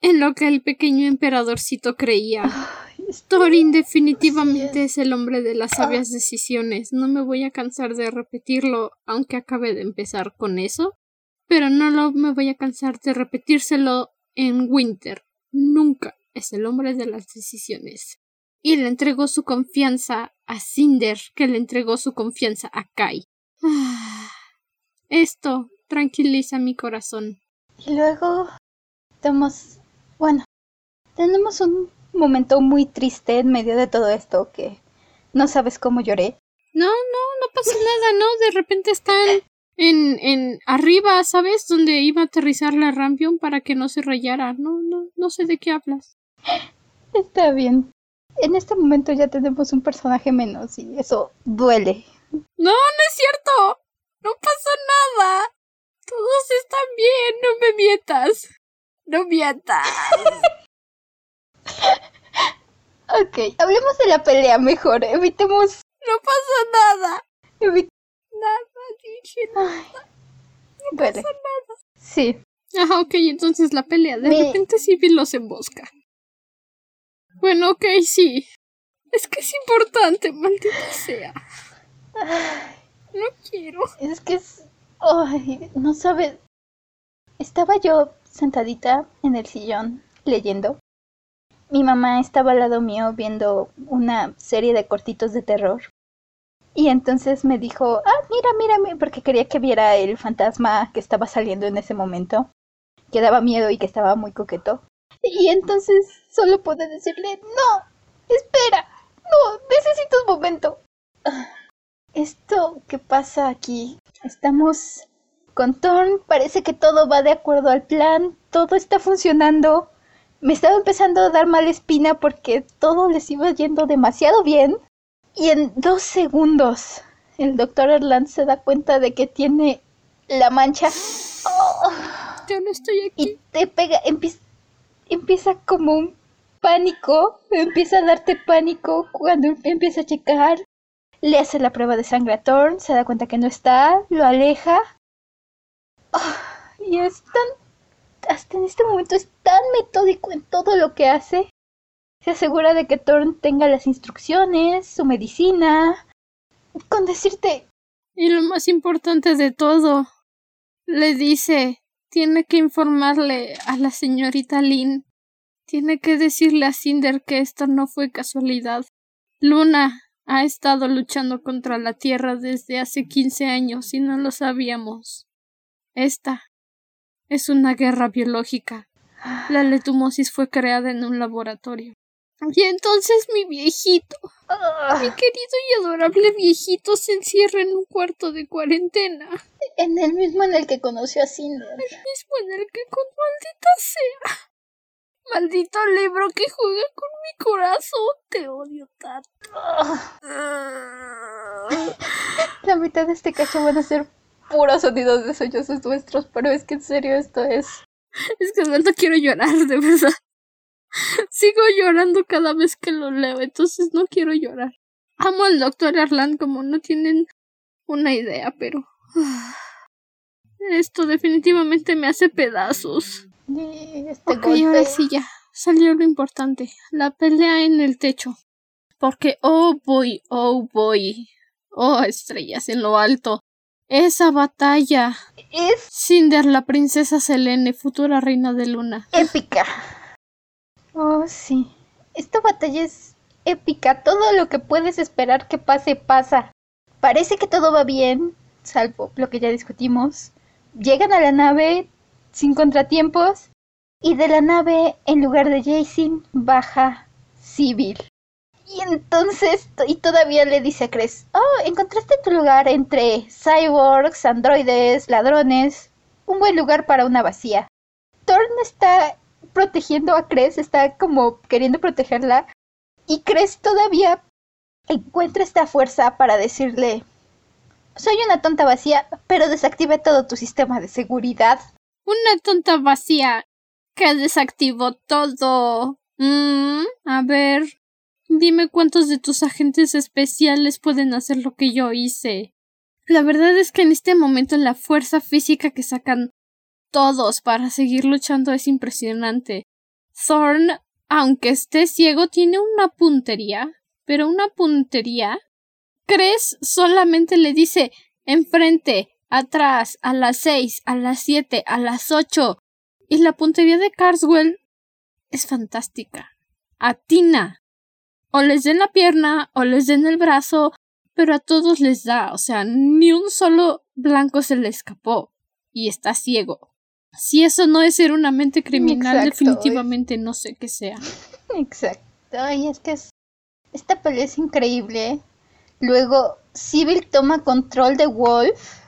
en lo que el pequeño emperadorcito creía. Thorin definitivamente es el hombre de las sabias decisiones. No me voy a cansar de repetirlo, aunque acabe de empezar con eso. Pero no lo me voy a cansar de repetírselo en Winter. Nunca es el hombre de las decisiones. Y le entregó su confianza a Cinder, que le entregó su confianza a Kai. Ah, Esto tranquiliza mi corazón. Y luego tenemos, bueno, tenemos un momento muy triste en medio de todo esto que no sabes cómo lloré. No, no, no pasa nada, ¿no? De repente están en, en arriba, ¿sabes? Donde iba a aterrizar la Rampion para que no se rayara. No, no, no sé de qué hablas. Está bien. En este momento ya tenemos un personaje menos y eso duele. No, no es cierto. No pasó nada. Todos están bien, no me mientas. No mientas. Ok, hablemos de la pelea mejor. Evitemos. No pasó nada. evi- Nada, dije. duele. Sí. Ajá, ok, entonces la pelea. De Me- repente Civil los embosca. Bueno, ok, sí. Es que es importante, maldita sea. No quiero. Es que es... Ay, no sabes. Estaba yo sentadita en el sillón leyendo. Mi mamá estaba al lado mío viendo una serie de cortitos de terror. Y entonces me dijo, ah, mira, mírame, porque quería que viera el fantasma que estaba saliendo en ese momento, que daba miedo y que estaba muy coqueto. Y entonces solo puede decirle, no, espera, no, necesito un momento. Esto que pasa aquí, estamos con Thorn, parece que todo va de acuerdo al plan, todo está funcionando. Me estaba empezando a dar mala espina porque todo les iba yendo demasiado bien. Y en dos segundos, el doctor Erland se da cuenta de que tiene la mancha. Yo no estoy aquí. Y te pega, empieza como un pánico, empieza a darte pánico cuando empieza a checar. Le hace la prueba de sangre a Thorn, se da cuenta que no está, lo aleja y es tan, hasta en este momento es tan metódico en todo lo que hace. Se asegura de que Thorn tenga las instrucciones, su medicina, con decirte... Y lo más importante de todo, le dice, tiene que informarle a la señorita Lynn, tiene que decirle a Cinder que esto no fue casualidad. Luna ha estado luchando contra la Tierra desde hace quince años y no lo sabíamos. Esta es una guerra biológica. La letumosis fue creada en un laboratorio. Y entonces mi viejito, mi querido y adorable viejito, se encierra en un cuarto de cuarentena. En el mismo en el que conoció a Cinder. El mismo en el que con maldita sea. Maldito libro que juega con mi corazón. Te odio tanto. La mitad de este cacho van a ser puros sonidos de sollozos nuestros, pero es que en serio esto es. Es que no quiero llorar, de verdad. Sigo llorando cada vez que lo leo, entonces no quiero llorar. Amo al doctor Arlan como no tienen una idea, pero. Esto definitivamente me hace pedazos. Este ok, ahora sí ya. Salió lo importante. La pelea en el techo. Porque, oh boy, oh boy. Oh, estrellas en lo alto. Esa batalla es Cinder, la princesa Selene, futura reina de Luna. Épica. Oh, sí. Esta batalla es épica. Todo lo que puedes esperar que pase, pasa. Parece que todo va bien, salvo lo que ya discutimos. Llegan a la nave sin contratiempos y de la nave, en lugar de Jason, baja Civil. Y entonces, y todavía le dice a Cres, oh, encontraste tu lugar entre cyborgs, androides, ladrones, un buen lugar para una vacía. Thorn está protegiendo a Cres, está como queriendo protegerla, y Cres todavía encuentra esta fuerza para decirle, soy una tonta vacía, pero desactive todo tu sistema de seguridad. Una tonta vacía que desactivó todo. Mm, a ver, Dime cuántos de tus agentes especiales pueden hacer lo que yo hice. La verdad es que en este momento la fuerza física que sacan todos para seguir luchando es impresionante. Thorn, aunque esté ciego, tiene una puntería, pero una puntería. Cres solamente le dice enfrente, atrás, a las seis, a las siete, a las ocho. Y la puntería de Carswell es fantástica. Atina o les den la pierna o les den el brazo, pero a todos les da, o sea, ni un solo blanco se le escapó y está ciego. Si eso no es ser una mente criminal, definitivamente no sé qué sea. Exacto, y es que esta pelea es increíble. Luego, Civil toma control de Wolf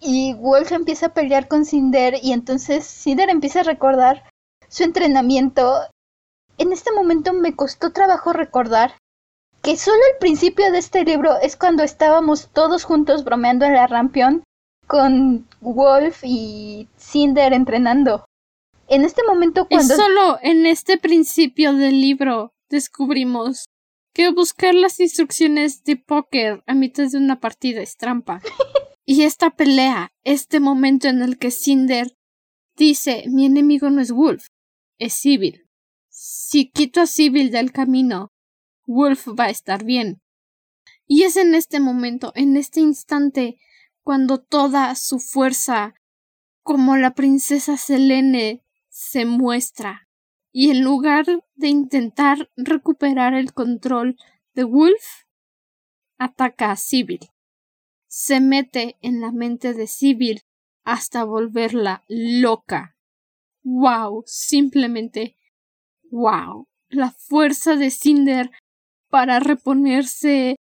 y Wolf empieza a pelear con Cinder y entonces Cinder empieza a recordar su entrenamiento en este momento me costó trabajo recordar que solo el principio de este libro es cuando estábamos todos juntos bromeando en la rampión con Wolf y Cinder entrenando. En este momento cuando... Es solo en este principio del libro descubrimos que buscar las instrucciones de póker a mitad de una partida es trampa. y esta pelea, este momento en el que Cinder dice mi enemigo no es Wolf, es Civil. Si quito a Sibyl del camino, Wolf va a estar bien. Y es en este momento, en este instante, cuando toda su fuerza, como la princesa Selene, se muestra. Y en lugar de intentar recuperar el control de Wolf, ataca a Sibyl. Se mete en la mente de Sibyl hasta volverla loca. ¡Wow! Simplemente wow, la fuerza de Cinder para reponerse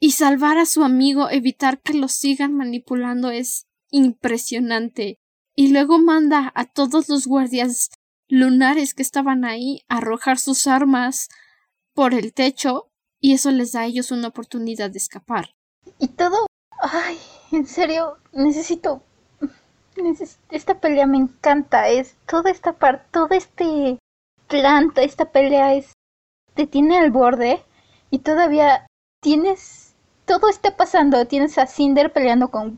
y salvar a su amigo, evitar que lo sigan manipulando es impresionante. Y luego manda a todos los guardias lunares que estaban ahí a arrojar sus armas por el techo y eso les da a ellos una oportunidad de escapar. Y todo, ay, en serio, necesito, esta pelea me encanta, es toda esta parte, todo este planta, esta pelea es, te tiene al borde y todavía tienes, todo está pasando, tienes a Cinder peleando con,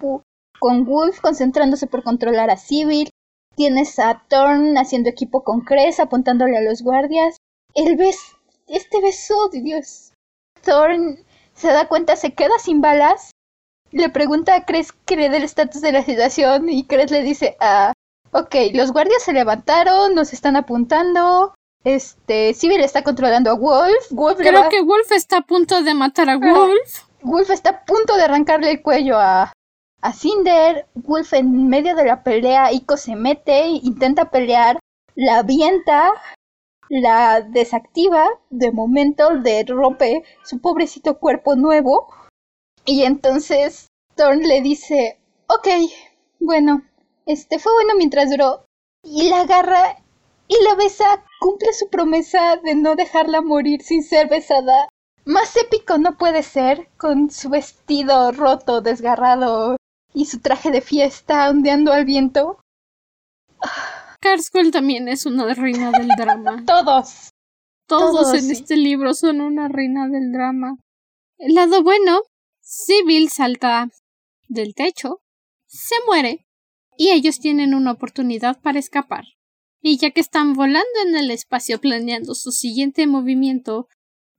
con Wolf, concentrándose por controlar a Civil, tienes a Thorn haciendo equipo con Cres, apuntándole a los guardias, el bes, este beso, Dios, Thorn se da cuenta, se queda sin balas, le pregunta a Cres que le dé el estatus de la situación y Cres le dice, ah, ok, los guardias se levantaron, nos están apuntando, este, Civil está controlando a Wolf, Wolf Creo que Wolf está a punto de matar a Wolf. Wolf está a punto de arrancarle el cuello a, a Cinder, Wolf en medio de la pelea, Ico se mete, intenta pelear, la avienta, la desactiva, de momento le rompe su pobrecito cuerpo nuevo. Y entonces Thorn le dice, ok, bueno, este fue bueno mientras duró. Y la agarra y la besa, cumple su promesa de no dejarla morir sin ser besada. Más épico no puede ser, con su vestido roto, desgarrado y su traje de fiesta ondeando al viento. Carswell también es una reina del drama. Todos. Todos, en este libro son una reina del drama. El lado bueno, Sybil salta del techo, se muere y ellos tienen una oportunidad para escapar. Y ya que están volando en el espacio planeando su siguiente movimiento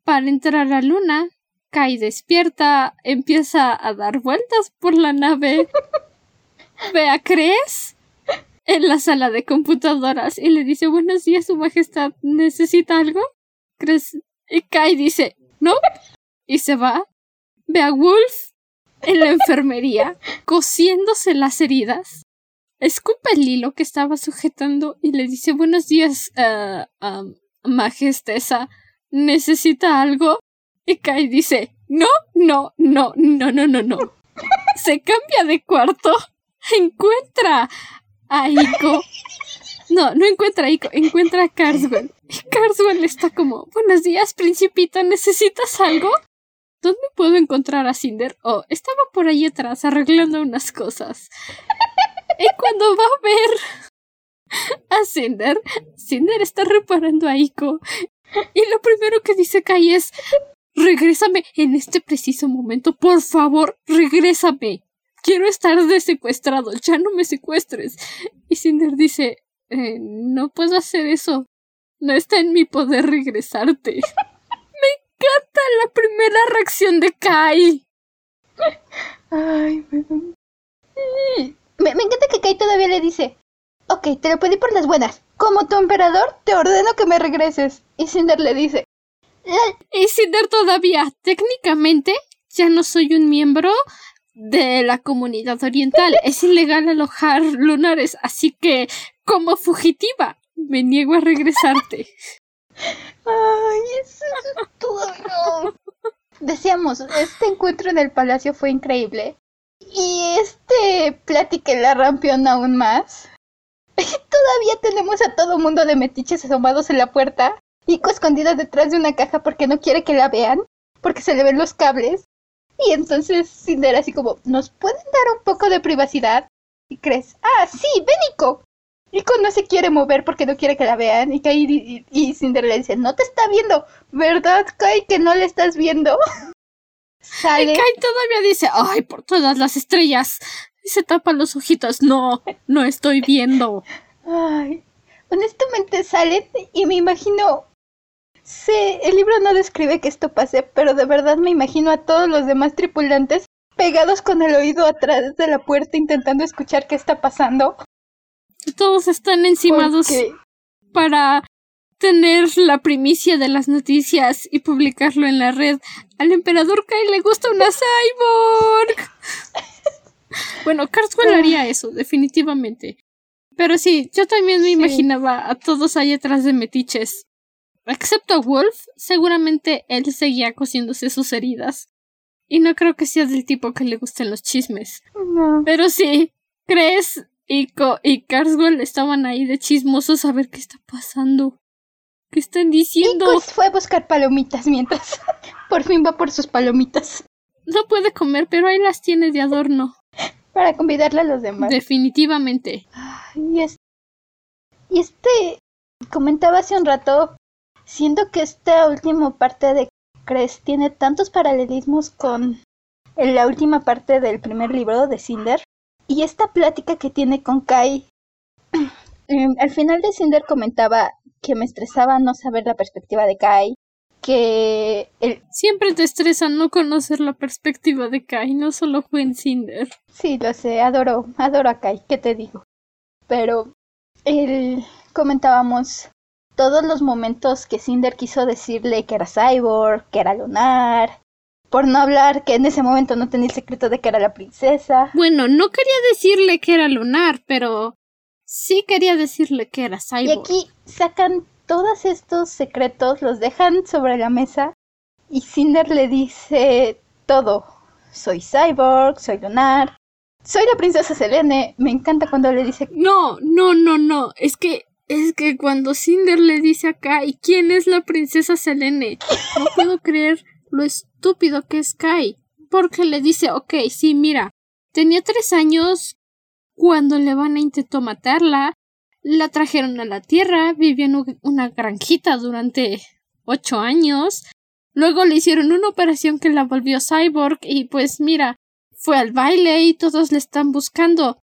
para entrar a Luna, Kai despierta, empieza a dar vueltas por la nave. Vea, ¿crees? en la sala de computadoras y le dice buenos días, su majestad, ¿necesita algo? ¿Crees? Y Kai dice, no, y se va. A Wolf en la enfermería, cosiéndose las heridas. Escupa el hilo que estaba sujetando y le dice buenos días, uh, majestesa, ¿necesita algo? Y Kai dice, no, no, no, no, no, no, no. Se cambia de cuarto, encuentra a Iko. No, no encuentra a Iko, encuentra a Carswell. Y Carswell está como, buenos días, principita, ¿necesitas algo? ¿Dónde puedo encontrar a Cinder? Oh, estaba por ahí atrás arreglando unas cosas. Y cuando va a ver a Cinder, Cinder está reparando a Iko. Y lo primero que dice Kai es, regrésame en este preciso momento, por favor, regrésame quiero estar de secuestrado, ya no me secuestres. Y Cinder dice, eh, no puedo hacer eso, no está en mi poder regresarte. me encanta la primera reacción de Kai. Ay, me... me, encanta que Kai todavía le dice, ok, te lo pedí por las buenas. Como tu emperador, te ordeno que me regreses. Y Cinder le dice, y Cinder todavía, técnicamente, ya no soy un miembro de la comunidad oriental. Es ilegal alojar lunares, así que, como fugitiva, me niego a regresarte. Ay, eso es todo. Decíamos, este encuentro en el palacio fue increíble. Y este plática la rampión aún más. Todavía tenemos a todo mundo de metiches asomados en la puerta. Ico escondida detrás de una caja porque no quiere que la vean, porque se le ven los cables. Y entonces Cinder así como, ¿nos pueden dar un poco de privacidad? Y crees, ah, sí, ven Ico. Ico no se quiere mover porque no quiere que la vean. Y Kai y, y Cinder le dice, no te está viendo, ¿verdad, Kai, que no le estás viendo? Sale. Y Kai todavía dice, ay, por todas las estrellas. Y se tapa los ojitos, no, no estoy viendo. Ay, honestamente sale y me imagino Sí, el libro no describe que esto pase, pero de verdad me imagino a todos los demás tripulantes pegados con el oído atrás de la puerta intentando escuchar qué está pasando. Todos están encimados para tener la primicia de las noticias y publicarlo en la red. Al emperador Kai le gusta una cyborg. bueno, Carswell haría eso, definitivamente. Pero sí, yo también me imaginaba a todos ahí atrás de metiches excepto a Wolf, seguramente él seguía cosiéndose sus heridas. Y no creo que sea del tipo que le gusten los chismes. No. Pero sí, Cres y, Co y Carswell estaban ahí de chismosos a ver qué está pasando. ¿Qué están diciendo? Pues fue a buscar palomitas mientras. por fin va por sus palomitas. No puede comer, pero ahí las tiene de adorno. Para convidarle a los demás. Definitivamente. Y, es... y este comentaba hace un rato, siento que esta última parte de Cres tiene tantos paralelismos con la última parte del primer libro de Cinder. Y esta plática que tiene con Kai. em, al final de Cinder comentaba que me estresaba no saber la perspectiva de Kai. Que el... Siempre te estresa no conocer la perspectiva de Kai, no solo fue en Cinder. Sí, lo sé, adoro, adoro a Kai, ¿qué te digo? Pero el comentábamos todos los momentos que Cinder quiso decirle que era cyborg, que era lunar, por no hablar que en ese momento no tenía el secreto de que era la princesa. Bueno, no quería decirle que era lunar, pero sí quería decirle que era Y cyborg. aquí sacan todos estos secretos, los dejan sobre la mesa y Cinder le dice todo. Soy cyborg, soy lunar, soy la princesa Selene. Me encanta cuando le dice No, no, no, no. Es que es que cuando Cinder le dice a Kai quién es la princesa Selene, no puedo creer lo estúpido que es Kai. Porque le dice, ok, sí, mira, tenía tres años cuando le van a intentó matarla, la trajeron a la Tierra, vivió en una granjita durante ocho años, luego le hicieron una operación que la volvió cyborg y pues mira, fue al baile y todos le están buscando.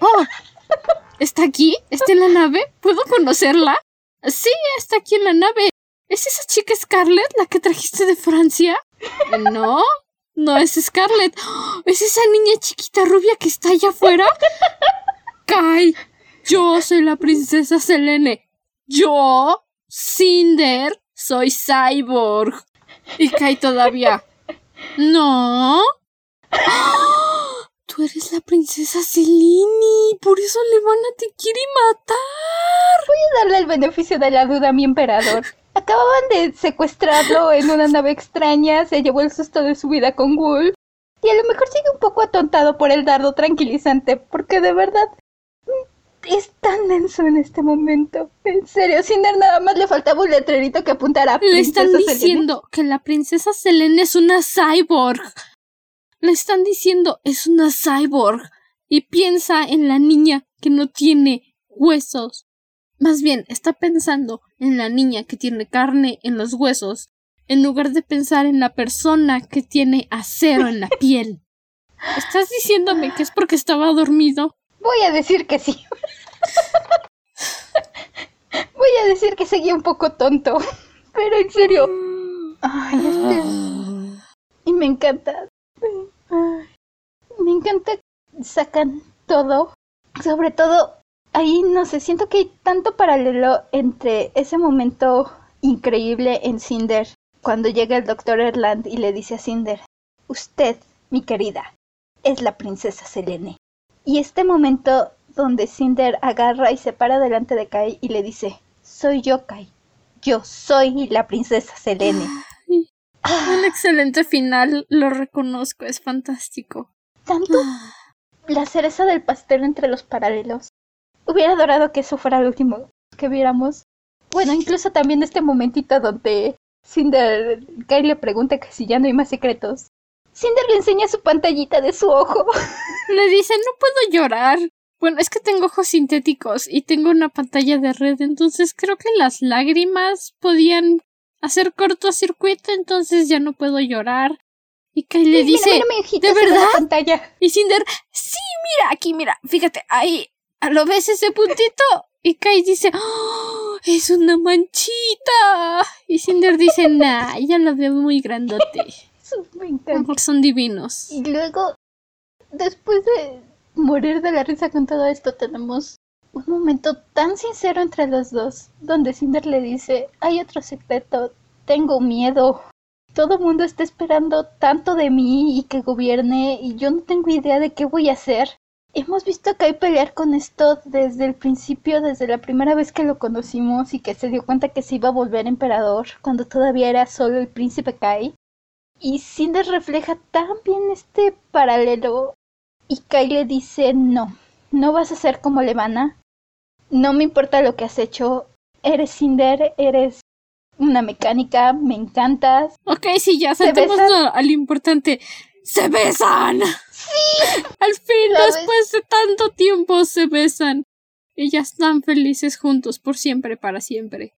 Oh, ¿está aquí? ¿Está en la nave? ¿Puedo conocerla? Sí, está aquí en la nave. ¿Es esa chica Scarlett la que trajiste de Francia? No, no es Scarlett. ¿Es esa niña chiquita rubia que está allá afuera? Kai, yo soy la princesa Selene. Yo, Cinder, soy cyborg. Y Kai todavía. No. Tú eres la princesa Selene. Por eso le van a te quiere matar. darle el beneficio de la duda a mi emperador. Acababan de secuestrarlo en una nave extraña, se llevó el susto de su vida con Wolf. Y a lo mejor sigue un poco atontado por el dardo tranquilizante, porque de verdad mm, es tan denso en este momento. En serio, Cinder nada más le faltaba un letrerito que apuntara a Le están Selene. diciendo que la princesa Selene es una cyborg. Le están diciendo es una cyborg. Y piensa en la niña que no tiene huesos. Más bien, está pensando en la niña que tiene carne en los huesos, en lugar de pensar en la persona que tiene acero en la piel. ¿Estás diciéndome que es porque estaba dormido? Voy a decir que sí. Voy a decir que seguía un poco tonto. Pero en serio. Ay, este es- Y me encanta. Ay, Me encanta. Sacan todo. Sobre todo, ahí no sé, siento que hay tanto paralelo entre ese momento increíble en Cinder, cuando llega el doctor Erland y le dice a Cinder, usted, mi querida, es la princesa Selene. Y este momento donde Cinder agarra y se para delante de Kai y le dice, soy yo, Kai. Yo soy la princesa Selene. Ay, Ah, Un excelente final, lo reconozco, es fantástico. tanto la cereza del pastel entre los paralelos. Hubiera adorado que eso fuera lo último que viéramos. Bueno, incluso también este momentito donde Cinder, Kai le pregunta que si ya no hay más secretos. Cinder le enseña su pantallita de su ojo. Le dice, no puedo llorar. Bueno, es que tengo ojos sintéticos y tengo una pantalla de red, entonces creo que las lágrimas podían hacer cortocircuito, entonces ya no puedo llorar. Y Kai le dice, mira, mi ojito ¿de se ve en la verdad? pantalla. y Cinder, sí, mira, aquí, mira, fíjate, ahí, ¿lo ves ese puntito? Y Kai dice, ¡Oh, es una manchita. Y Cinder dice, nah, ya lo veo muy grandote. Me encanta. son divinos. Y luego, después de morir de la risa con todo esto, tenemos un momento tan sincero entre los dos, donde Cinder le dice, hay otro secreto, tengo miedo. Todo el mundo está esperando tanto de mí y que gobierne y yo no tengo idea de qué voy a hacer. Hemos visto a Kai pelear con esto desde el principio, desde la primera vez que lo conocimos y que se dio cuenta que se iba a volver emperador cuando todavía era solo el príncipe Kai. Y Cinder refleja tan bien este paralelo y Kai le dice no, no vas a ser como Levana, no me importa lo que has hecho, eres Cinder, eres una mecánica, me encantas. Ok, sí, ya saltemos al importante. ¡Se besan! ¡Sí! Al fin, después de tanto tiempo, se besan. Y ya están felices juntos por siempre, para siempre.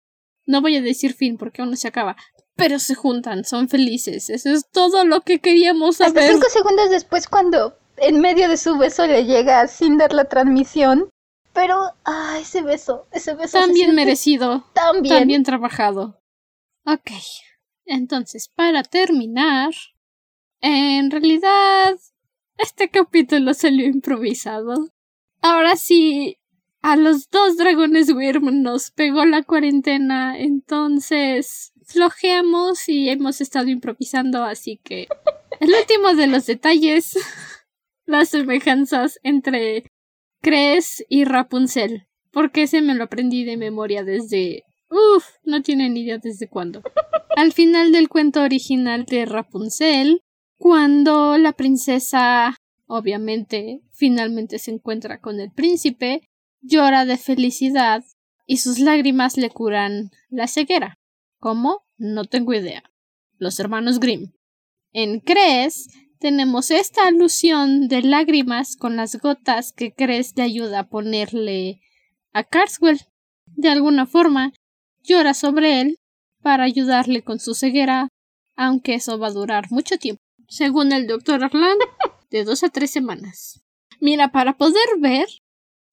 No voy a decir fin porque aún no se acaba. Pero se juntan, son felices. Eso es todo lo que queríamos saber. Hasta cinco segundos después, cuando en medio de su beso le llega a Cinder la transmisión. Pero, ah, ese beso, ese beso. Tan bien merecido. Tan bien. Tan bien trabajado. Ok. Entonces, para terminar, en realidad, este capítulo salió improvisado. Ahora sí, a los dos dragones Wyrm nos pegó la cuarentena, entonces flojeamos y hemos estado improvisando, así que el último de los detalles, las semejanzas entre Cres y Rapunzel, porque ese me lo aprendí de memoria desde... Uf, no tienen idea desde cuándo. Al final del cuento original de Rapunzel, cuando la princesa, obviamente, finalmente se encuentra con el príncipe, llora de felicidad y sus lágrimas le curan la ceguera. ¿Cómo? No tengo idea. Los hermanos Grimm. En Cres tenemos esta alusión de lágrimas con las gotas que Cres le ayuda a ponerle a Carswell. De alguna forma, llora sobre él para ayudarle con su ceguera, aunque eso va a durar mucho tiempo según el doctor Arland, de dos a tres semanas. Mira, para poder ver,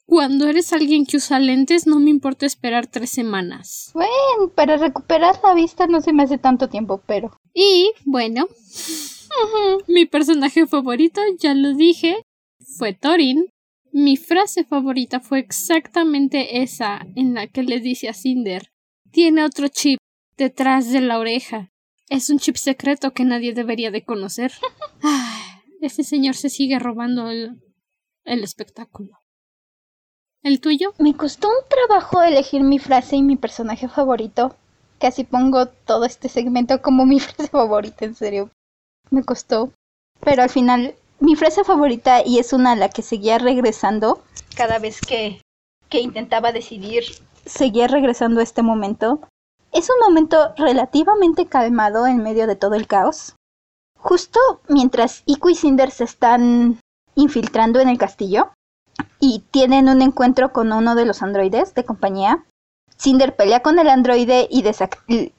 cuando eres alguien que usa lentes, no me importa esperar tres semanas. Bueno, para recuperar la vista no se me hace tanto tiempo, pero. Y, bueno, mi personaje favorito, ya lo dije, fue Thorin. Mi frase favorita fue exactamente esa en la que le dice a Cinder: Tiene otro chip detrás de la oreja. Es un chip secreto que nadie debería de conocer. este señor se sigue robando el, el espectáculo. ¿El tuyo? Me costó un trabajo elegir mi frase y mi personaje favorito. Casi pongo todo este segmento como mi frase favorita, en serio. Me costó. Pero al final, mi frase favorita, y es una a la que seguía regresando cada vez que, que intentaba decidir, seguía regresando a este momento, es un momento relativamente calmado en medio de todo el caos. Justo mientras Iku y Cinder se están infiltrando en el castillo y tienen un encuentro con uno de los androides de compañía, Cinder pelea con el androide y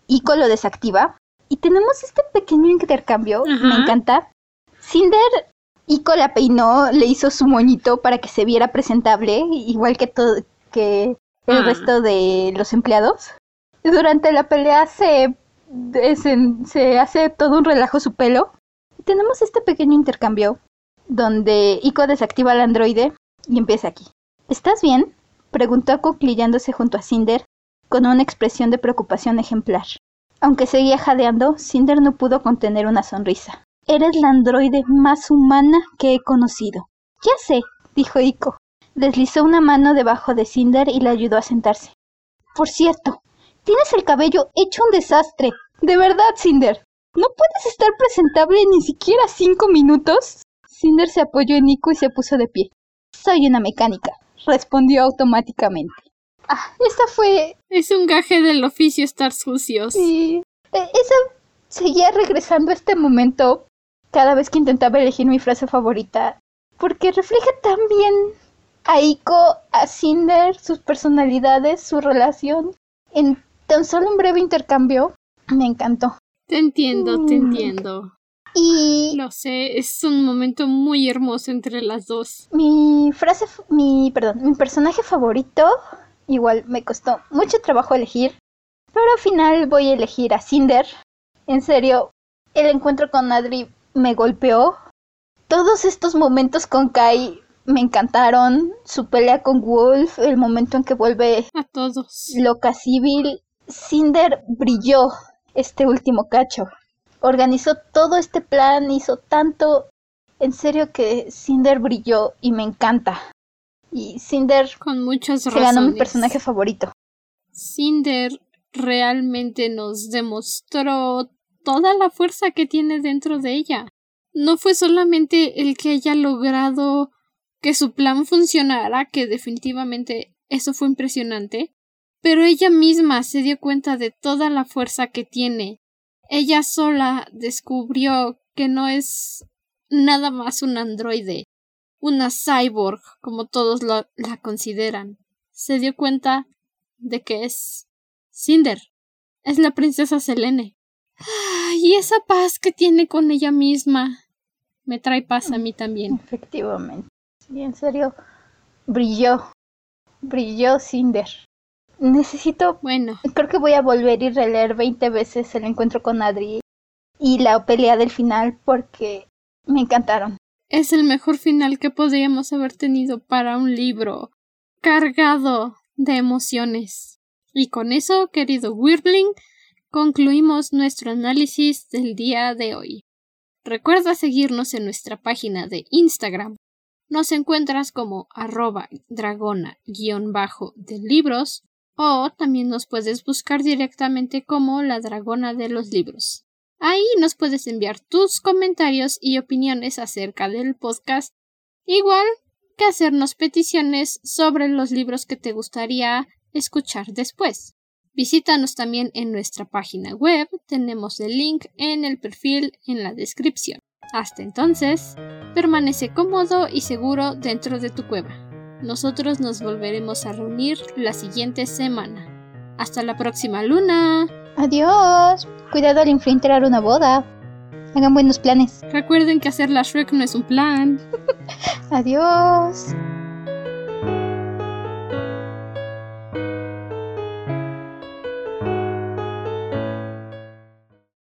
Ico lo desactiva. Y tenemos este pequeño intercambio, me encanta. Cinder, Ico la peinó, le hizo su moñito para que se viera presentable, igual que, todo, que el ah. resto de los empleados durante la pelea se, se hace todo un relajo su pelo. Y tenemos este pequeño intercambio donde Ico desactiva al androide y empieza aquí. ¿Estás bien? preguntó acuclillándose junto a Cinder con una expresión de preocupación ejemplar. Aunque seguía jadeando, Cinder no pudo contener una sonrisa. Eres la androide más humana que he conocido. Ya sé, dijo Ico. Deslizó una mano debajo de Cinder y le ayudó a sentarse. Por cierto, Tienes el cabello hecho un desastre. De verdad, Cinder. ¿No puedes estar presentable ni siquiera cinco minutos? Cinder se apoyó en Nico y se puso de pie. Soy una mecánica, respondió automáticamente. Ah, esta fue... Es un gaje del oficio estar sucios. Sí. E, esa seguía regresando a este momento cada vez que intentaba elegir mi frase favorita, porque refleja tan bien a Ico, a Cinder, sus personalidades, su relación en tan solo un breve intercambio me encantó. Te entiendo, te mm. entiendo. Y... No sé, es un momento muy hermoso entre las dos. Mi frase, mi, perdón, mi personaje favorito, igual me costó mucho trabajo elegir, pero al final voy a elegir a Cinder. En serio, el encuentro con Adri me golpeó. Todos estos momentos con Kai me encantaron. Su pelea con Wolf, el momento en que vuelve a todos. Loca Civil, Cinder brilló este último cacho. Organizó todo este plan, hizo tanto en serio que Cinder brilló y me encanta. Y Cinder con muchas se razones. ganó mi personaje favorito. Cinder realmente nos demostró toda la fuerza que tiene dentro de ella. No fue solamente el que haya logrado que su plan funcionara, que definitivamente eso fue impresionante, pero ella misma se dio cuenta de toda la fuerza que tiene. Ella sola descubrió que no es nada más un androide, una cyborg, como todos la consideran. Se dio cuenta de que es Cinder. Es la princesa Selene. Y esa paz que tiene con ella misma me trae paz a mí también. Efectivamente. Sí, en serio, brilló. Brilló Cinder. Necesito. Bueno. Creo que voy a volver y releer 20 veces el encuentro con Adri y la pelea del final porque me encantaron. Es el mejor final que podríamos haber tenido para un libro cargado de emociones. Y con eso, querido Wirbling, concluimos nuestro análisis del día de hoy. Recuerda seguirnos en nuestra página de Instagram. Nos encuentras como arroba dragona-de libros o también nos puedes buscar directamente como la dragona de los libros. Ahí nos puedes enviar tus comentarios y opiniones acerca del podcast, igual que hacernos peticiones sobre los libros que te gustaría escuchar después. Visítanos también en nuestra página web, tenemos el link en el perfil en la descripción. Hasta entonces, permanece cómodo y seguro dentro de tu cueva. Nosotros nos volveremos a reunir la siguiente semana. Hasta la próxima luna. Adiós. Cuidado al infiltrar una boda. Hagan buenos planes. Recuerden que hacer la Shrek no es un plan. Adiós.